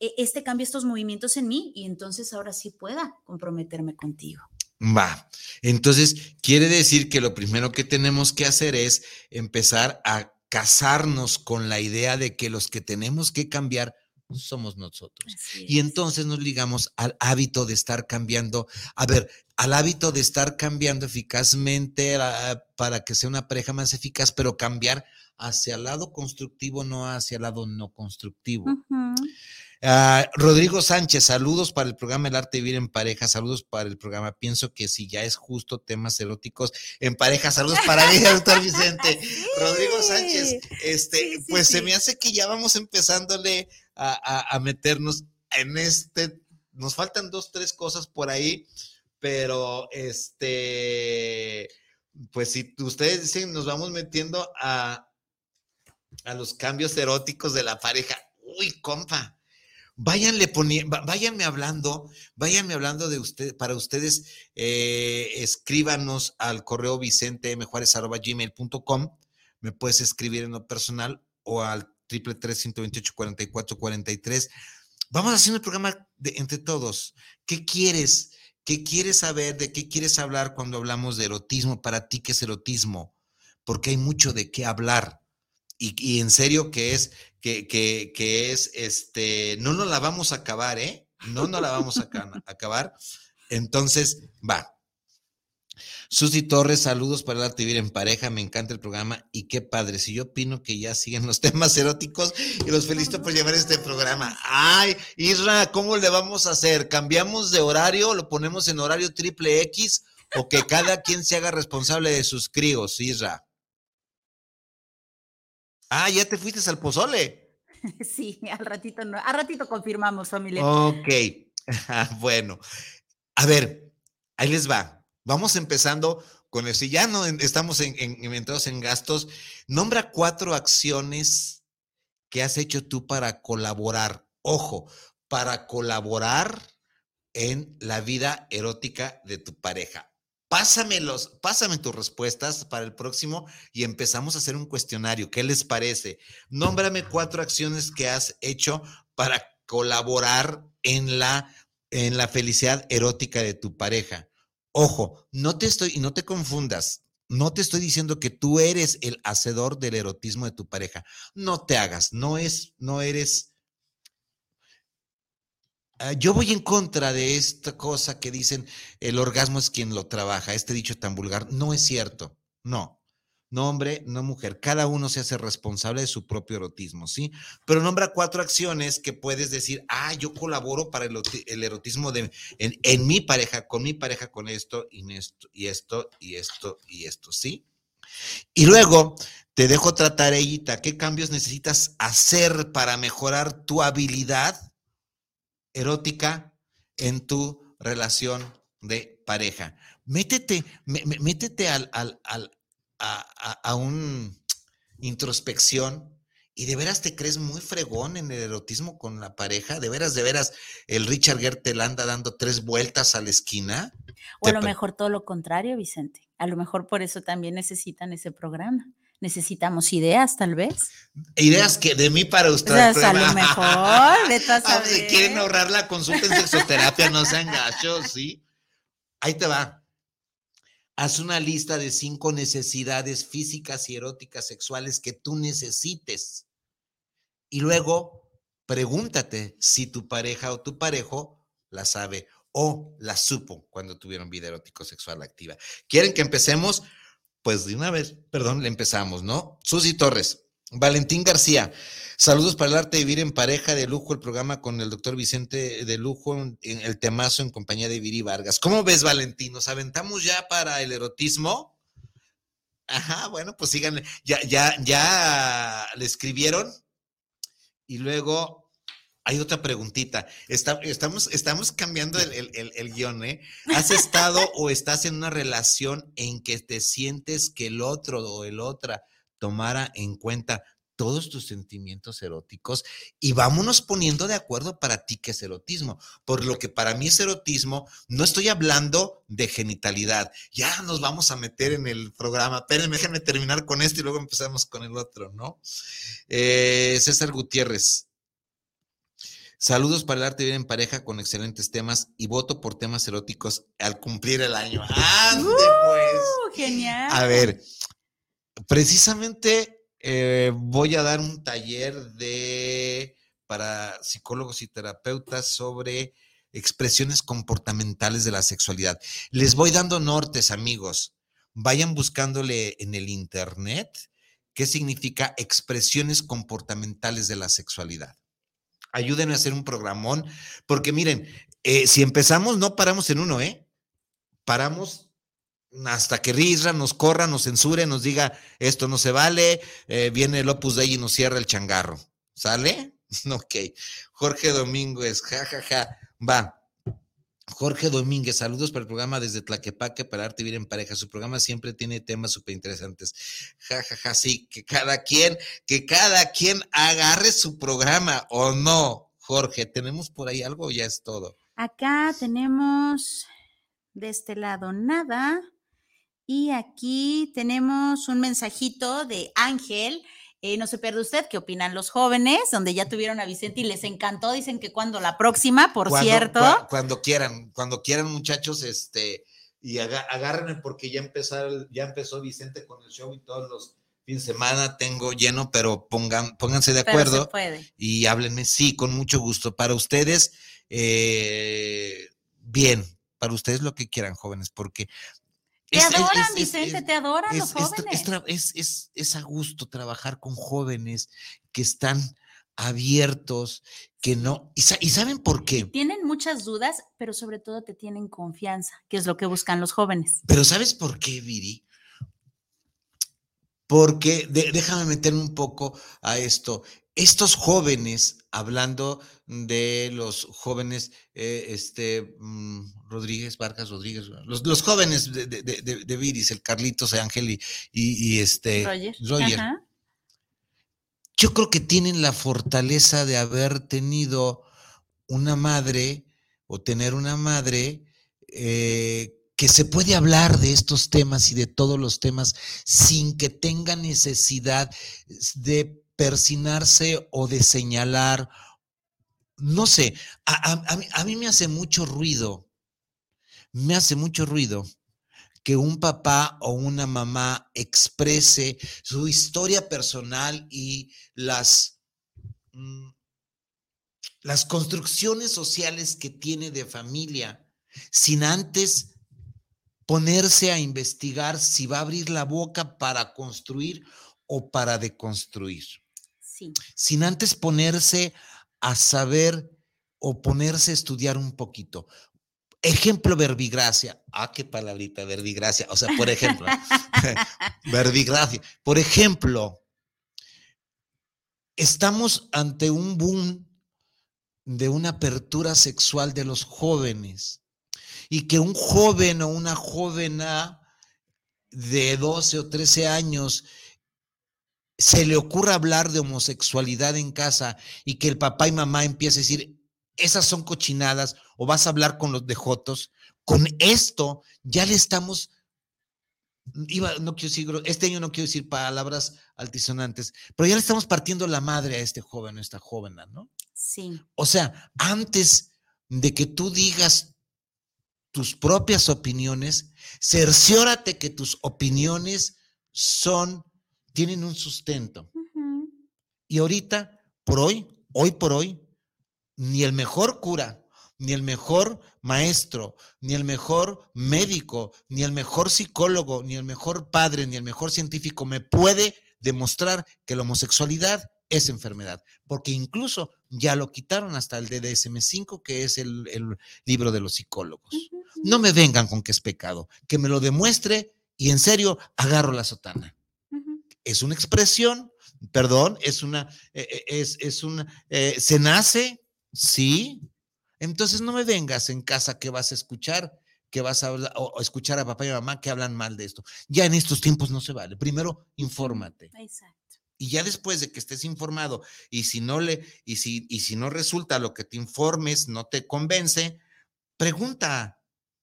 e- este cambio, estos movimientos en mí y entonces ahora sí pueda comprometerme contigo. Va. Entonces, quiere decir que lo primero que tenemos que hacer es empezar a casarnos con la idea de que los que tenemos que cambiar somos nosotros. Y es. entonces nos ligamos al hábito de estar cambiando, a ver, al hábito de estar cambiando eficazmente ah, para que sea una pareja más eficaz, pero cambiar hacia el lado constructivo, no hacia el lado no constructivo. Ah, Rodrigo Sánchez, saludos para el programa El Arte de Vivir en Pareja, saludos para el programa. Pienso que si ya es justo temas eróticos en pareja, saludos para mí, doctor Vicente. Rodrigo Sánchez, este, Sí, sí, pues se me hace que ya vamos empezándole a, a- a meternos en este. Nos faltan dos, tres cosas por ahí, pero este, pues si ustedes dicen, nos vamos metiendo a, a los cambios eróticos de la pareja. Uy, compa váyanle poniendo, váyanme hablando, váyanme hablando de usted, para ustedes, eh, escríbanos al correo vicentemjuárez.gmail.com, me puedes escribir en lo personal o al triple tres ciento veintiocho cuarenta y cuatro cuarenta y tres. Vamos haciendo el programa de, entre todos. ¿Qué quieres? ¿Qué quieres saber? ¿De qué quieres hablar cuando hablamos de erotismo? Para ti, ¿qué es erotismo? Porque hay mucho de qué hablar. Y, y en serio que es, que, que, que es, este, no nos la vamos a acabar, ¿eh? No nos la vamos a aca- acabar. Entonces, va. Susi Torres, saludos para de vivir en pareja, me encanta el programa y qué padre. Si yo opino que ya siguen los temas eróticos y los felicito por llevar este programa. Ay, Isra, ¿cómo le vamos a hacer? ¿Cambiamos de horario? ¿Lo ponemos en horario triple X? ¿O que cada quien se haga responsable de sus críos, Isra? Ah, ya te fuiste al pozole. Sí, al ratito no, al ratito confirmamos, familia. Ok, bueno. A ver, ahí les va. Vamos empezando con eso. Si ya no estamos en, en- en- entrados en gastos, nombra cuatro acciones que has hecho tú para colaborar. Ojo, para colaborar en la vida erótica de tu pareja. Pásamelos, pásame tus respuestas para el próximo y empezamos a hacer un cuestionario. ¿Qué les parece? Nómbrame cuatro acciones que has hecho para colaborar en la, en la felicidad erótica de tu pareja. Ojo, no te estoy, y no te confundas, no te estoy diciendo que tú eres el hacedor del erotismo de tu pareja. No te hagas, no es, no eres. Ah, yo voy en contra de esta cosa que dicen el orgasmo es quien lo trabaja, este dicho tan vulgar. No es cierto, no. No hombre, no mujer. Cada uno se hace responsable de su propio erotismo, ¿sí? Pero nombra cuatro acciones que puedes decir, ah, yo colaboro para el, oti- el erotismo de, en, mi pareja, con mi pareja, con esto y esto y esto y esto y esto, ¿sí? Y luego te dejo tratar, Eyita, ¿qué cambios necesitas hacer para mejorar tu habilidad erótica en tu relación de pareja? Métete, mé- mé- métete al, al, al, a, a, a un introspección y de veras te crees muy fregón en el erotismo con la pareja, de veras, de veras, el Richard Gere te la anda dando tres vueltas a la esquina. O a lo mejor todo lo contrario, Vicente. A lo mejor por eso también necesitan ese programa. Necesitamos ideas, tal vez. Ideas que de mí para O usted. sea, a lo mejor, vete a Ah, si quieren ahorrar la consulta en sexoterapia, no sean gachos, ¿sí? Ahí te va. Haz una lista de cinco necesidades físicas y eróticas sexuales que tú necesites. Y luego pregúntate si tu pareja o tu parejo la sabe o la supo cuando tuvieron vida erótico sexual activa. ¿Quieren que empecemos? Pues de una vez, perdón, le empezamos, ¿no? Susi Torres, Valentín García, saludos para el arte de vivir en pareja de lujo, el programa con el doctor Vicente de lujo, en el temazo en compañía de Viri Vargas. ¿Cómo ves, Valentín? ¿Nos aventamos ya para el erotismo? Ajá, bueno, pues síganle. Ya, ya, ya le escribieron. Y luego hay otra preguntita. Está- estamos, estamos cambiando el, el- el- el guion, ¿eh? ¿Has estado o estás en una relación en que te sientes que el otro o el otra tomara en cuenta todos tus sentimientos eróticos y vámonos poniendo de acuerdo para ti qué es erotismo. Por lo que para mí es erotismo, no estoy hablando de genitalidad. Ya nos vamos a meter en el programa. Espérenme, déjenme terminar con esto y luego empezamos con el otro, ¿no? Eh, César Gutiérrez. Saludos para el arte de vivir en pareja con excelentes temas y voto por temas eróticos al cumplir el año. ¡Ande, pues! Uh, genial. A ver, precisamente eh, voy a dar un taller de para psicólogos y terapeutas sobre expresiones comportamentales de la sexualidad. Les voy dando nortes, amigos. Vayan buscándole en el internet qué significa expresiones comportamentales de la sexualidad. Ayúdenme a hacer un programón, porque miren, eh, si empezamos, no paramos en uno, ¿eh? Paramos hasta que Risra nos corra, nos censure, nos diga esto no se vale, eh, viene el Opus Dei y nos cierra el changarro. ¿Sale? Ok. Jorge Domínguez, jajaja. Ja, ja. Va. Jorge Domínguez, saludos para el programa desde Tlaquepaque para arte vivir en pareja. Su programa siempre tiene temas súper interesantes. Ja, ja, ja, sí, que cada quien, que cada quien agarre su programa o no. Jorge, ¿tenemos por ahí algo o ya es todo? Acá tenemos de este lado nada. Y aquí tenemos un mensajito de Ángel eh, no se pierde usted, ¿qué opinan los jóvenes? Donde ya tuvieron a Vicente y les encantó, dicen que cuando la próxima, por cierto. cuando quieran, cuando quieran, muchachos, este, y agárrenme porque ya empezó, ya empezó Vicente con el show y todos los fines de semana tengo lleno, pero pongan, pónganse de acuerdo y háblenme, sí, con mucho gusto. Para ustedes, eh, bien, para ustedes lo que quieran, jóvenes, porque te adoran, Vicente, te adoran los jóvenes. Es, a gusto trabajar con jóvenes que están abiertos, que no. Y, saben por qué? Tienen muchas dudas, pero sobre todo te tienen confianza, que es lo que buscan los jóvenes. Pero ¿sabes por qué, Viri? Porque déjame meterme un poco a esto. Estos jóvenes, hablando de los jóvenes, eh, este, mm, Rodríguez, Vargas Rodríguez, los, jóvenes de, de, Viris, el Carlitos, Ángel y, y, este, Roger. Yo creo que tienen la fortaleza de haber tenido una madre o tener una madre eh, que se puede hablar de estos temas y de todos los temas sin que tenga necesidad de persinarse o de señalar no sé, a, mí me hace mucho ruido, me hace mucho ruido que un papá o una mamá exprese su historia personal y las, mm, las construcciones sociales que tiene de familia, sin antes ponerse a investigar si va a abrir la boca para construir o para deconstruir. Sin antes ponerse a saber o ponerse a estudiar un poquito. Ejemplo, verbigracia. Ah, qué palabrita, verbigracia. O sea, por ejemplo, verbigracia. Por ejemplo, estamos ante un boom de una apertura sexual de los jóvenes y que un joven o una jovena de 12 o 13 años se le ocurra hablar de homosexualidad en casa y que el papá y mamá empiece a decir, esas son cochinadas o vas a hablar con los dejotos, con esto ya le estamos, iba, no quiero decir, este año no quiero decir palabras altisonantes, pero ya le estamos partiendo la madre a este joven, a esta joven, ¿no? Sí. O sea, antes de que tú digas tus propias opiniones, cerciórate que tus opiniones son tienen un sustento. Y ahorita, por hoy, hoy por hoy, ni el mejor cura, ni el mejor maestro, ni el mejor médico, ni el mejor psicólogo, ni el mejor padre, ni el mejor científico me puede demostrar que la homosexualidad es enfermedad, porque incluso ya lo quitaron hasta el DDSM5, que es el, libro de los psicólogos. No me vengan con que es pecado, que me lo demuestre y en serio agarro la sotana es una expresión, perdón, es una, eh, eh, es, es una, eh, se nace, sí. Entonces no me vengas en casa que vas a escuchar, que vas a hablar, o, escuchar a papá y mamá que hablan mal de esto. Ya en estos tiempos no se vale. Primero, infórmate. Exacto. Y ya después de que estés informado, y si no le, y si, y si no resulta lo que te informes, no te convence, pregunta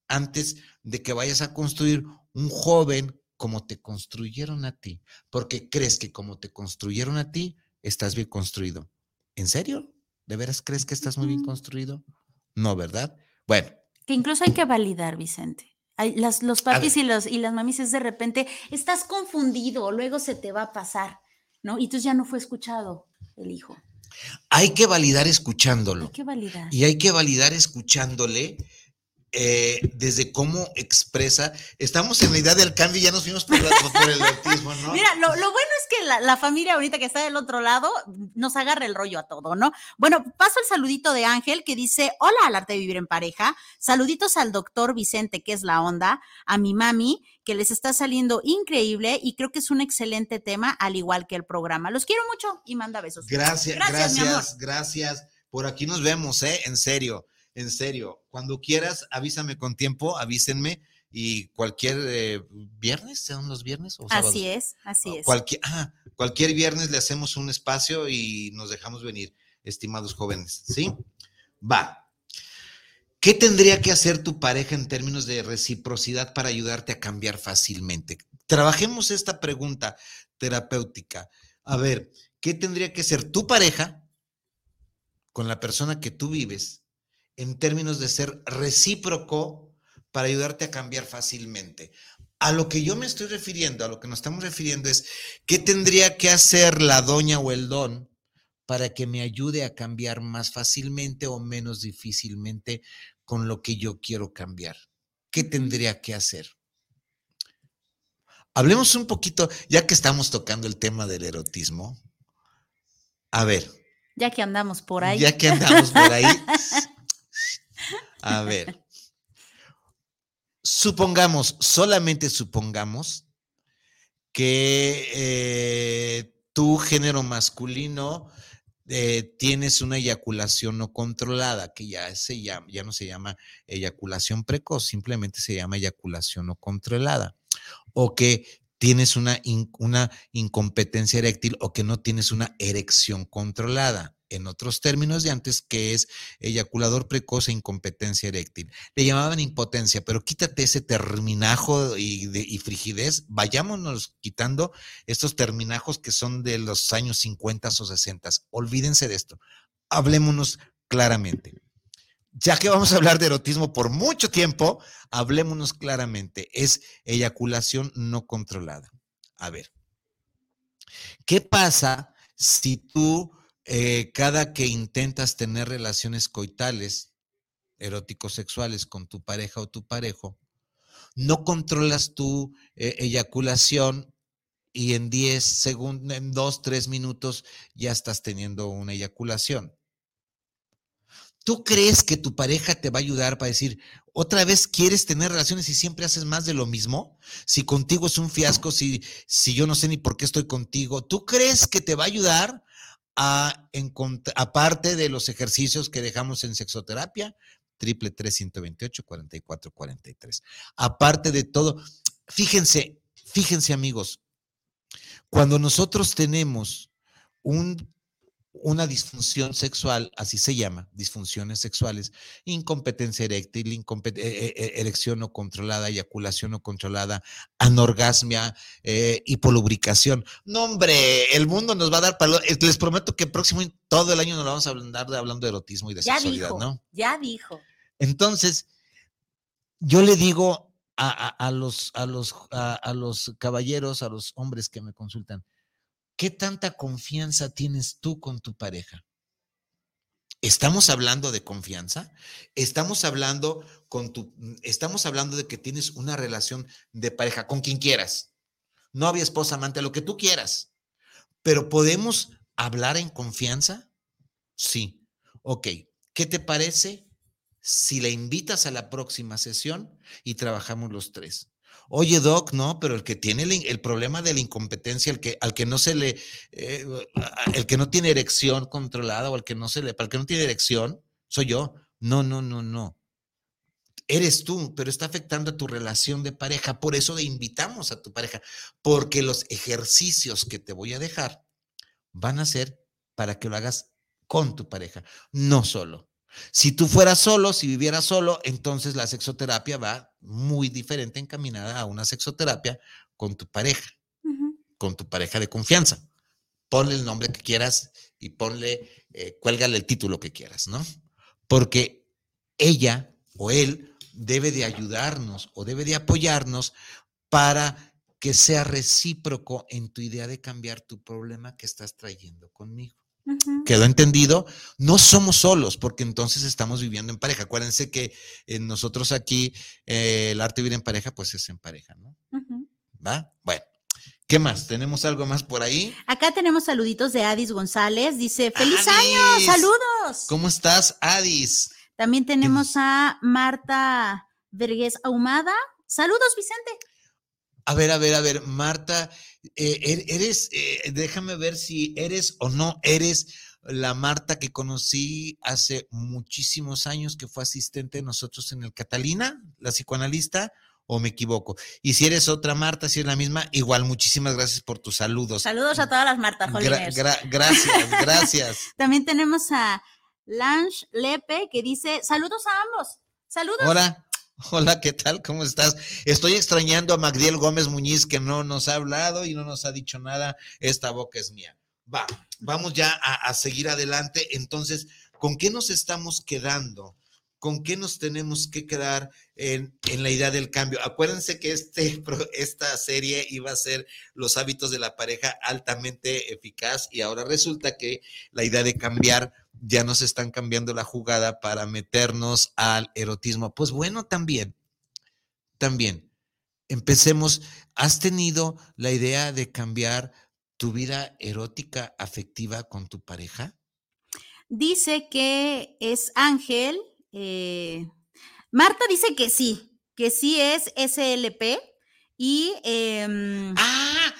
antes de que vayas a construir un joven como te construyeron a ti, porque crees que como te construyeron a ti, estás bien construido. ¿En serio? ¿De veras crees que estás muy bien construido? No, ¿verdad? Bueno. Que incluso hay que validar, Vicente. los papis y, los, y las mamis es de repente, estás confundido, luego se te va a pasar. ¿no? Y entonces ya no fue escuchado el hijo. Hay que validar escuchándolo. Hay que validar. Y hay que validar escuchándole eh, desde cómo expresa. Estamos en la idea del cambio y ya nos fuimos por, la- por el autismo, ¿no? Mira, lo, lo bueno es que la, la familia ahorita que está del otro lado nos agarra el rollo a todo, ¿no? Bueno, paso el saludito de Ángel que dice, hola al arte de vivir en pareja, saluditos al doctor Vicente, que es la onda, a mi mami, que les está saliendo increíble y creo que es un excelente tema, al igual que el programa. Los quiero mucho y manda besos. Gracias, gracias, gracias. Por aquí nos vemos, ¿eh? En serio, en serio. Cuando quieras, avísame con tiempo, avísenme. Y cualquier eh, viernes, ¿son los viernes? O sábados? Así es, así es. Cualquier, ah, cualquier viernes le hacemos un espacio y nos dejamos venir, estimados jóvenes, ¿sí? Va. ¿Qué tendría que hacer tu pareja en términos de reciprocidad para ayudarte a cambiar fácilmente? Trabajemos esta pregunta terapéutica. A ver, ¿qué tendría que ser tu pareja con la persona que tú vives en términos de ser recíproco para ayudarte a cambiar fácilmente? A lo que yo me estoy refiriendo, a lo que nos estamos refiriendo es, ¿qué tendría que hacer la doña o el don para que me ayude a cambiar más fácilmente o menos difícilmente con lo que yo quiero cambiar? ¿Qué tendría que hacer? Hablemos un poquito, ya que estamos tocando el tema del erotismo. A ver, Ya que andamos por ahí. ya que andamos por ahí. A ver. Supongamos, solamente supongamos que eh, tu género masculino eh, tienes una eyaculación no controlada, que ya ya no se llama eyaculación precoz, simplemente se llama eyaculación no controlada. O que tienes una, una incompetencia eréctil o que no tienes una erección controlada. En otros términos de antes, que es eyaculador precoz e incompetencia eréctil. Le llamaban impotencia, pero quítate ese terminajo y, y frigidez. Vayámonos quitando estos terminajos que son de los años 50 o 60. Olvídense de esto. Hablémonos claramente. Ya que vamos a hablar de erotismo por mucho tiempo, hablémonos claramente. Es eyaculación no controlada. A ver, ¿qué pasa si tú eh, cada que intentas tener relaciones coitales, eróticos sexuales con tu pareja o tu parejo, no controlas tu eh, eyaculación y en 10 segundos, en 2, 3 minutos ya estás teniendo una eyaculación? ¿Tú crees que tu pareja te va a ayudar para decir, otra vez quieres tener relaciones y siempre haces más de lo mismo? Si contigo es un fiasco, si, si yo no sé ni por qué estoy contigo, ¿tú crees que te va a ayudar a aparte de los ejercicios que dejamos en sexoterapia? Triple 128 44 43. Aparte de todo, fíjense, fíjense amigos, cuando nosotros tenemos un una disfunción sexual, así se llama, disfunciones sexuales, incompetencia eréctil, incompet- eh, eh, eh, erección no controlada, eyaculación no controlada, anorgasmia, eh, hipolubricación. No, hombre, el mundo nos va a dar palo. Les prometo que próximo todo el año nos vamos a andar de- hablando de erotismo y de Ya sexualidad, dijo, ¿no? ya dijo. Entonces, yo le digo a, a- a los, a, los, a, a los caballeros, a los hombres que me consultan, ¿qué tanta confianza tienes tú con tu pareja? ¿Estamos hablando de confianza? ¿Estamos hablando con tu, estamos hablando de que tienes una relación de pareja con quien quieras? Novia, esposa, amante, lo que tú quieras. Pero ¿podemos hablar en confianza? Sí. Ok. ¿Qué te parece si la invitas a la próxima sesión y trabajamos los tres? Oye, Doc, no, pero el que tiene el, problema de la incompetencia, el que, al que no se le, eh, el que no tiene erección controlada o el que no se le, para el que no tiene erección, soy yo. No, no, no, no. Eres tú, pero está afectando a tu relación de pareja. Por eso le invitamos a tu pareja, porque los ejercicios que te voy a dejar van a ser para que lo hagas con tu pareja, no solo. Si tú fueras solo, si vivieras solo, entonces la sexoterapia va muy diferente encaminada a una sexoterapia con tu pareja, con tu pareja de confianza. Ponle el nombre que quieras y ponle, eh, cuélgale el título que quieras, ¿no? Porque ella o él debe de ayudarnos o debe de apoyarnos para que sea recíproco en tu idea de cambiar tu problema que estás trayendo conmigo. ¿Quedó entendido? No somos solos, porque entonces estamos viviendo en pareja. Acuérdense que eh, nosotros aquí, eh, el arte de vivir en pareja, pues es en pareja, ¿no? ¿Va? Bueno, ¿qué más? ¿Tenemos algo más por ahí? Acá tenemos saluditos de Adis González. Dice, feliz Adis. año, saludos. ¿Cómo estás, Adis? También tenemos a Marta Vergés Ahumada. Saludos, Vicente. A ver, a ver, a ver, Marta, eh, er- eres, eh, déjame ver si eres o no eres la Marta que conocí hace muchísimos años, que fue asistente de nosotros en el Catalina, la psicoanalista, o me equivoco. Y si eres otra Marta, si es la misma, igual, muchísimas gracias por tus saludos. Saludos a todas las Marta Gra- Joliners. gra- gracias, gracias. También tenemos a Lange Lepe que dice, saludos a ambos. Saludos. Hola, hola, ¿qué tal? ¿Cómo estás? Estoy extrañando a Magdiel Gómez Muñiz que no nos ha hablado y no nos ha dicho nada. Esta boca es mía. Va, vamos ya a, a seguir adelante. Entonces, ¿con qué nos estamos quedando? ¿Con qué nos tenemos que quedar en, la idea del cambio? Acuérdense que este, esta serie iba a ser los hábitos de la pareja altamente eficaz y ahora resulta que la idea de cambiar ya nos están cambiando la jugada para meternos al erotismo. Pues bueno, también, también, empecemos. ¿Has tenido la idea de cambiar tu vida erótica afectiva con tu pareja? Dice que es Ángel. Eh, Marta dice que sí, que sí es SLP. Y em, Ah,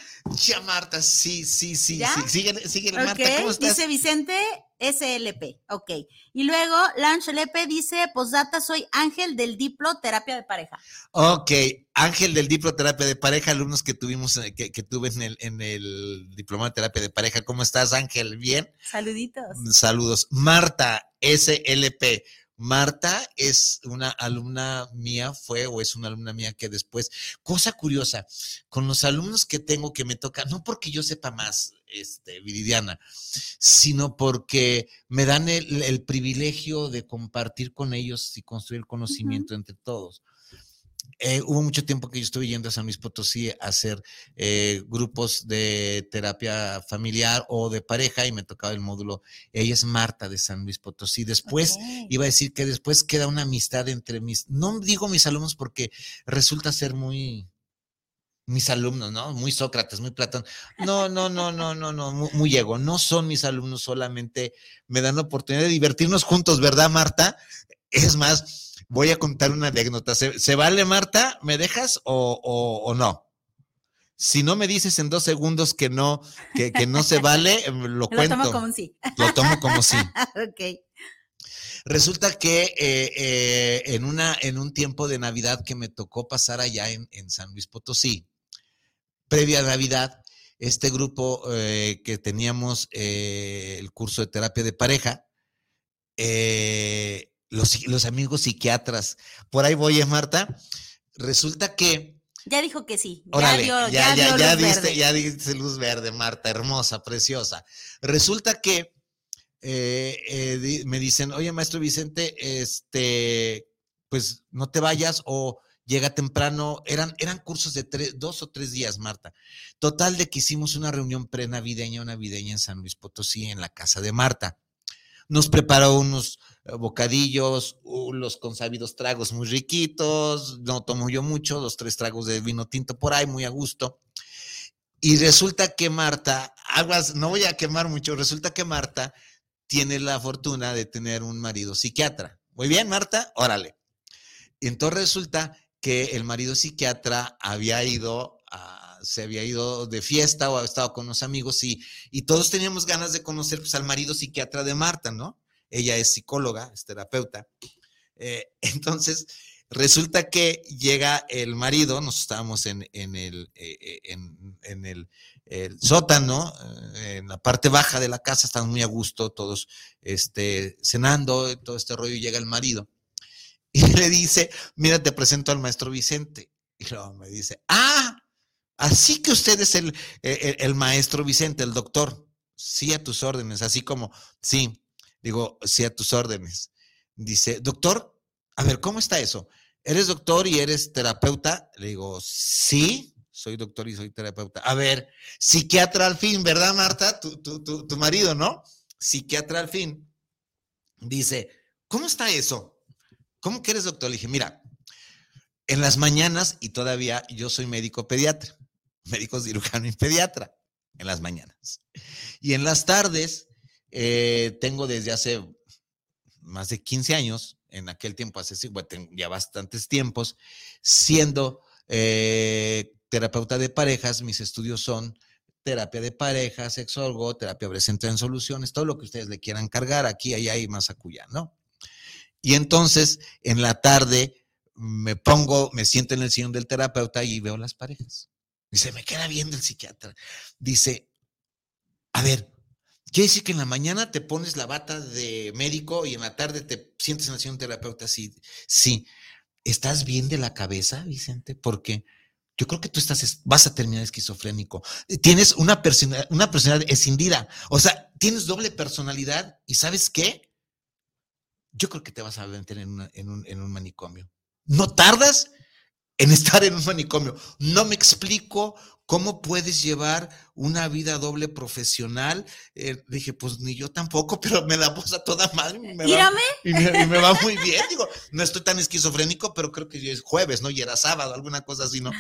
ya Marta, sí, sí, sí, ¿Ya? sí. Síguele, síguele, ok, Marta, ¿cómo estás? dice Vicente SLP. Ok. Y luego Lange Lepe dice, postdata, soy Ángel del Diplo Terapia de Pareja. Ok, Ángel del Diploterapia de Pareja, alumnos que tuvimos, eh, que, que tuve en el, en el Diplomado de Terapia de Pareja. ¿Cómo estás, Ángel? ¿Bien? Saluditos. Saludos. Marta, SLP. Marta es una alumna mía, fue o es una alumna mía que después, cosa curiosa, con los alumnos que tengo que me toca, no porque yo sepa más, este, Viridiana, sino porque me dan el, el privilegio de compartir con ellos y construir conocimiento entre todos. Eh, hubo mucho tiempo que yo estuve yendo a San Luis Potosí a hacer eh, grupos de terapia familiar o de pareja y me tocaba el módulo. Ella es Marta de San Luis Potosí. Después iba a decir que después queda una amistad entre mis, no digo mis alumnos porque resulta ser muy, mis alumnos, ¿no? Muy Sócrates, muy Platón. No, no, no, no, no, no, muy, muy ego. No son mis alumnos, solamente me dan la oportunidad de divertirnos juntos, ¿verdad, Marta? Es más, voy a contar una anécdota. ¿Se, se vale, Marta? ¿Me dejas o, o- o no? Si no me dices en dos segundos que no, que, que no se vale, em, lo Lo cuento. tomo como sí. Lo tomo como sí. ok. Resulta que eh, eh, en, una, en un tiempo de Navidad que me tocó pasar allá en, en San Luis Potosí, previa a Navidad, este grupo eh, que teníamos el curso de terapia de pareja, eh, los, los amigos psiquiatras, por ahí voy, ¿eh, Marta? Resulta que Ya dijo que sí. Ya Órale, dio, ya, ya, ya, dio ya, luz diste, verde. ya diste luz verde, Marta, hermosa, preciosa. Resulta que eh, eh, di- me dicen, oye, maestro Vicente, este, pues no te vayas o llega temprano. Eran, eran cursos de tres, dos o tres días, Marta. Total de que hicimos una reunión pre-navideña, una navideña en San Luis Potosí, en la casa de Marta. Nos preparó unos bocadillos, uh, los consabidos tragos muy riquitos, no tomo yo mucho, los tres tragos de vino tinto por ahí, muy a gusto. Y resulta que Marta, aguas, no voy a quemar mucho, resulta que Marta tiene la fortuna de tener un marido psiquiatra. Muy bien, Marta, órale. Entonces resulta que el marido psiquiatra había ido a, se había ido de fiesta o había estado con unos amigos y, y todos teníamos ganas de conocer pues, al marido psiquiatra de Marta, ¿no? Ella es psicóloga, es terapeuta. Eh, entonces, resulta que llega el marido, nos estábamos en, en el, eh, eh, en, el, sótano, en la parte baja de la casa, están muy a gusto, todos este, cenando, todo este rollo, y llega el marido y le dice, mira, te presento al maestro Vicente. Y luego me dice, ah, así que usted es el, el, el maestro Vicente, el doctor. Sí, a tus órdenes, así como, sí, digo, sí, a tus órdenes. Dice, doctor, a ver, ¿cómo está eso? ¿Eres doctor y eres terapeuta? Le digo, sí, soy doctor y soy terapeuta. A ver, psiquiatra al fin, ¿verdad, Marta? Tu, tu, tu, tu marido, ¿no? Psiquiatra al fin. Dice, ¿cómo está eso? ¿Cómo que eres doctor? Le dije, mira, en las mañanas, y todavía yo soy médico pediatra, médico cirujano y pediatra, en las mañanas. Y en las tardes, eh, tengo desde hace más de 15 años, en aquel tiempo, hace ya bastantes tiempos, siendo eh, terapeuta de parejas, mis estudios son terapia de pareja, sexólogo, terapia presente en soluciones, todo lo que ustedes le quieran cargar, aquí, allá y más acuya, ¿no? Y entonces, en la tarde, me pongo, me siento en el sillón del terapeuta y veo las parejas. Dice, me queda viendo el psiquiatra. Dice, a ver, quiere decir que en la mañana te pones la bata de médico y en la tarde te sientes en sillón del terapeuta. Sí, sí. ¿Estás bien de la cabeza, Vicente? Porque yo creo que tú estás, vas a terminar esquizofrénico. Tienes una, persona, una personalidad escindida. O sea, tienes doble personalidad y ¿sabes qué? Yo creo que te vas a meter en, un, en un manicomio. No tardas en estar en un manicomio. No me explico ¿Cómo puedes llevar una vida doble profesional? Eh, dije, pues ni yo tampoco, pero me da voz a toda madre. Me va, y, me, va muy bien. Digo, no estoy tan esquizofrénico, pero creo que es jueves, ¿no? Y era sábado, alguna cosa así, ¿no?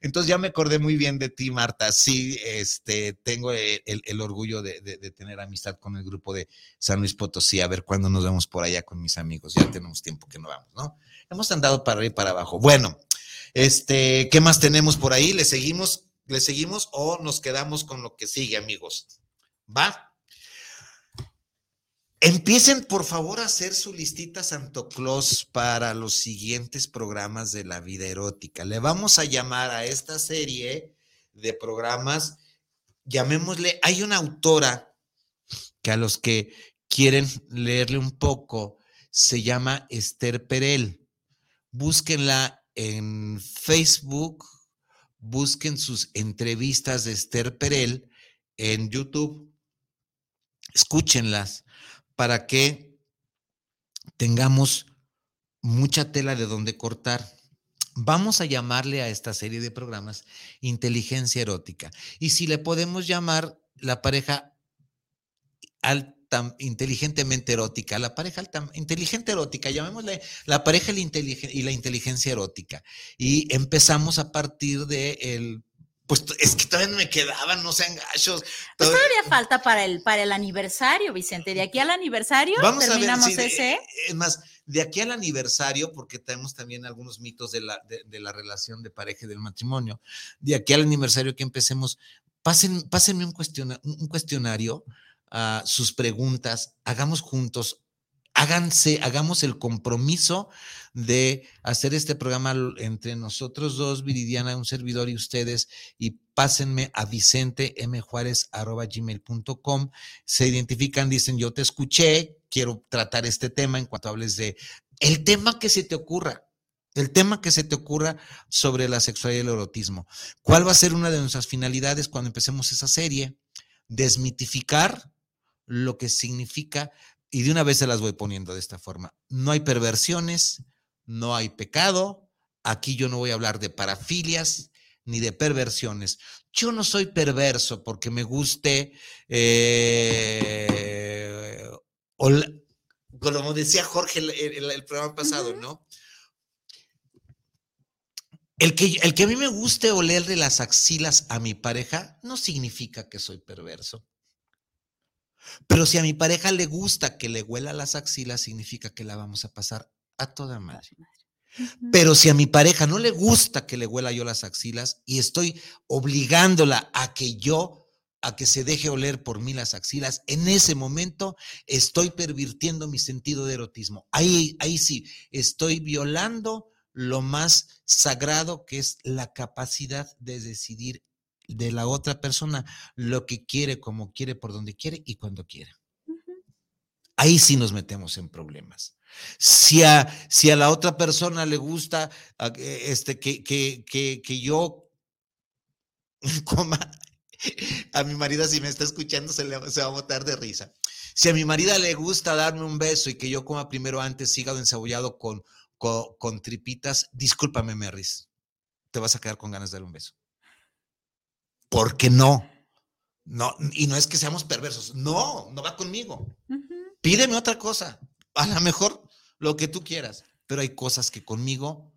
Entonces ya me acordé muy bien de ti, Marta. Sí, este, tengo el, orgullo de, de, tener amistad con el grupo de San Luis Potosí. A ver cuándo nos vemos por allá con mis amigos. Ya tenemos tiempo que no vamos, ¿no? Hemos andado para arriba y para abajo. Bueno, este, ¿qué más tenemos por ahí? Le seguimos ¿Le seguimos o nos quedamos con lo que sigue, amigos? ¿Va? Empiecen, por favor, a hacer su listita Santo Claus para los siguientes programas de la vida erótica. Le vamos a llamar a esta serie de programas, llamémosle, hay una autora que a los que quieren leerle un poco, se llama Esther Perel. Búsquenla en Facebook busquen sus entrevistas de Esther Perel en YouTube, escúchenlas para que tengamos mucha tela de donde cortar. Vamos a llamarle a esta serie de programas inteligencia erótica. Y si le podemos llamar la pareja al inteligentemente erótica, la pareja inteligente erótica, llamémosle la pareja y la inteligencia erótica. Y empezamos a partir de el pues es que todavía me quedaban, no sean gachos. Pues todavía falta para el, para el aniversario, Vicente. De aquí al aniversario Vamos terminamos a ver, ese. es más, de aquí al aniversario, porque tenemos también algunos mitos de la, de, la relación de pareja y del matrimonio. De aquí al aniversario que empecemos, pasen, pásenme un, un cuestionario sus preguntas, hagamos juntos, háganse, hagamos el compromiso de hacer este programa entre nosotros dos, Viridiana, un servidor y ustedes, y pásenme a Vicente gmail.com. Se identifican, dicen, yo te escuché, quiero tratar este tema en cuanto hables de el tema que se te ocurra. El tema que se te ocurra sobre la sexualidad y el erotismo. ¿Cuál va a ser una de nuestras finalidades cuando empecemos esa serie? Desmitificar lo que significa, y de una vez se las voy poniendo de esta forma, no hay perversiones, no hay pecado, aquí yo no voy a hablar de parafilias ni de perversiones. Yo no soy perverso porque me guste, eh, como decía Jorge el, el, programa pasado, ¿no? El que, el que a mí me guste olerle las axilas a mi pareja no significa que soy perverso. Pero si a mi pareja le gusta que le huela las axilas, significa que la vamos a pasar a toda madre. Pero si a mi pareja no le gusta que le huela yo las axilas y estoy obligándola a que yo, a que se deje oler por mí las axilas, en ese momento estoy pervirtiendo mi sentido de erotismo. Ahí, ahí sí, estoy violando lo más sagrado que es la capacidad de decidir de la otra persona lo que quiere, como quiere, por donde quiere y cuando quiere. Ahí sí nos metemos en problemas. Si a, si a la otra persona le gusta este, que, que, que, que yo coma, a mi marido si me está escuchando se, le, se va a botar de risa. Si a mi marido le gusta darme un beso y que yo coma primero antes hígado encebollado con, con, con tripitas, discúlpame, Merris, te vas a quedar con ganas de darle un beso. ¿Por qué no? No, y no es que seamos perversos. No, no va conmigo. Pídeme otra cosa. A lo mejor lo que tú quieras. Pero hay cosas que conmigo.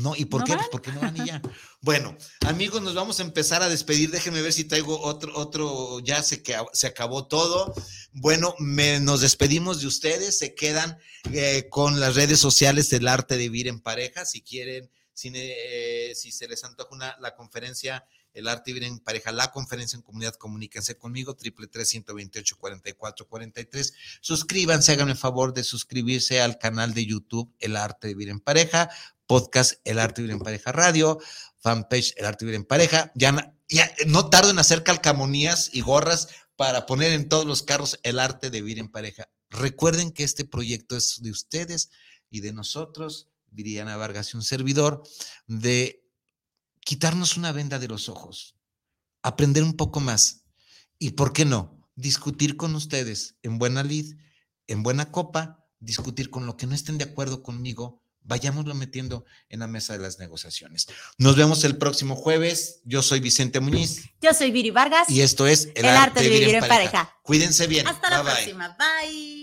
No, ¿y por No qué? Pues porque no van y ya. Bueno, amigos, nos vamos a empezar a despedir. Déjenme ver si traigo otro, otro, ya se, que, se acabó todo. Bueno, me- nos despedimos de ustedes. Se quedan eh, con las redes sociales del arte de vivir en pareja. Si quieren, si, eh, si se les antoja una, la conferencia el arte de vivir en pareja, la conferencia en comunidad, comuníquense conmigo, triple tres ciento veintiocho cuarenta y cuatro cuarenta y tres. Suscríbanse, háganme el favor de suscribirse al canal de YouTube El Arte de Vivir en Pareja, podcast El Arte de Vivir en Pareja Radio, fanpage El Arte de Vivir en Pareja. Ya no tardo en hacer calcamonías y gorras para poner en todos los carros El Arte de Vivir en Pareja. Recuerden que este proyecto es de ustedes y de nosotros, Viriana Vargas y un servidor, de quitarnos una venda de los ojos, aprender un poco más y, ¿por qué no? Discutir con ustedes en buena lid, en buena copa, discutir con lo que no estén de acuerdo conmigo, vayámoslo metiendo en la mesa de las negociaciones. Nos vemos el próximo jueves. Yo soy Vicente Muñiz Yo soy Viri Vargas. y esto es El arte de vivir en pareja. Cuídense bien. Hasta la bye. próxima. Bye.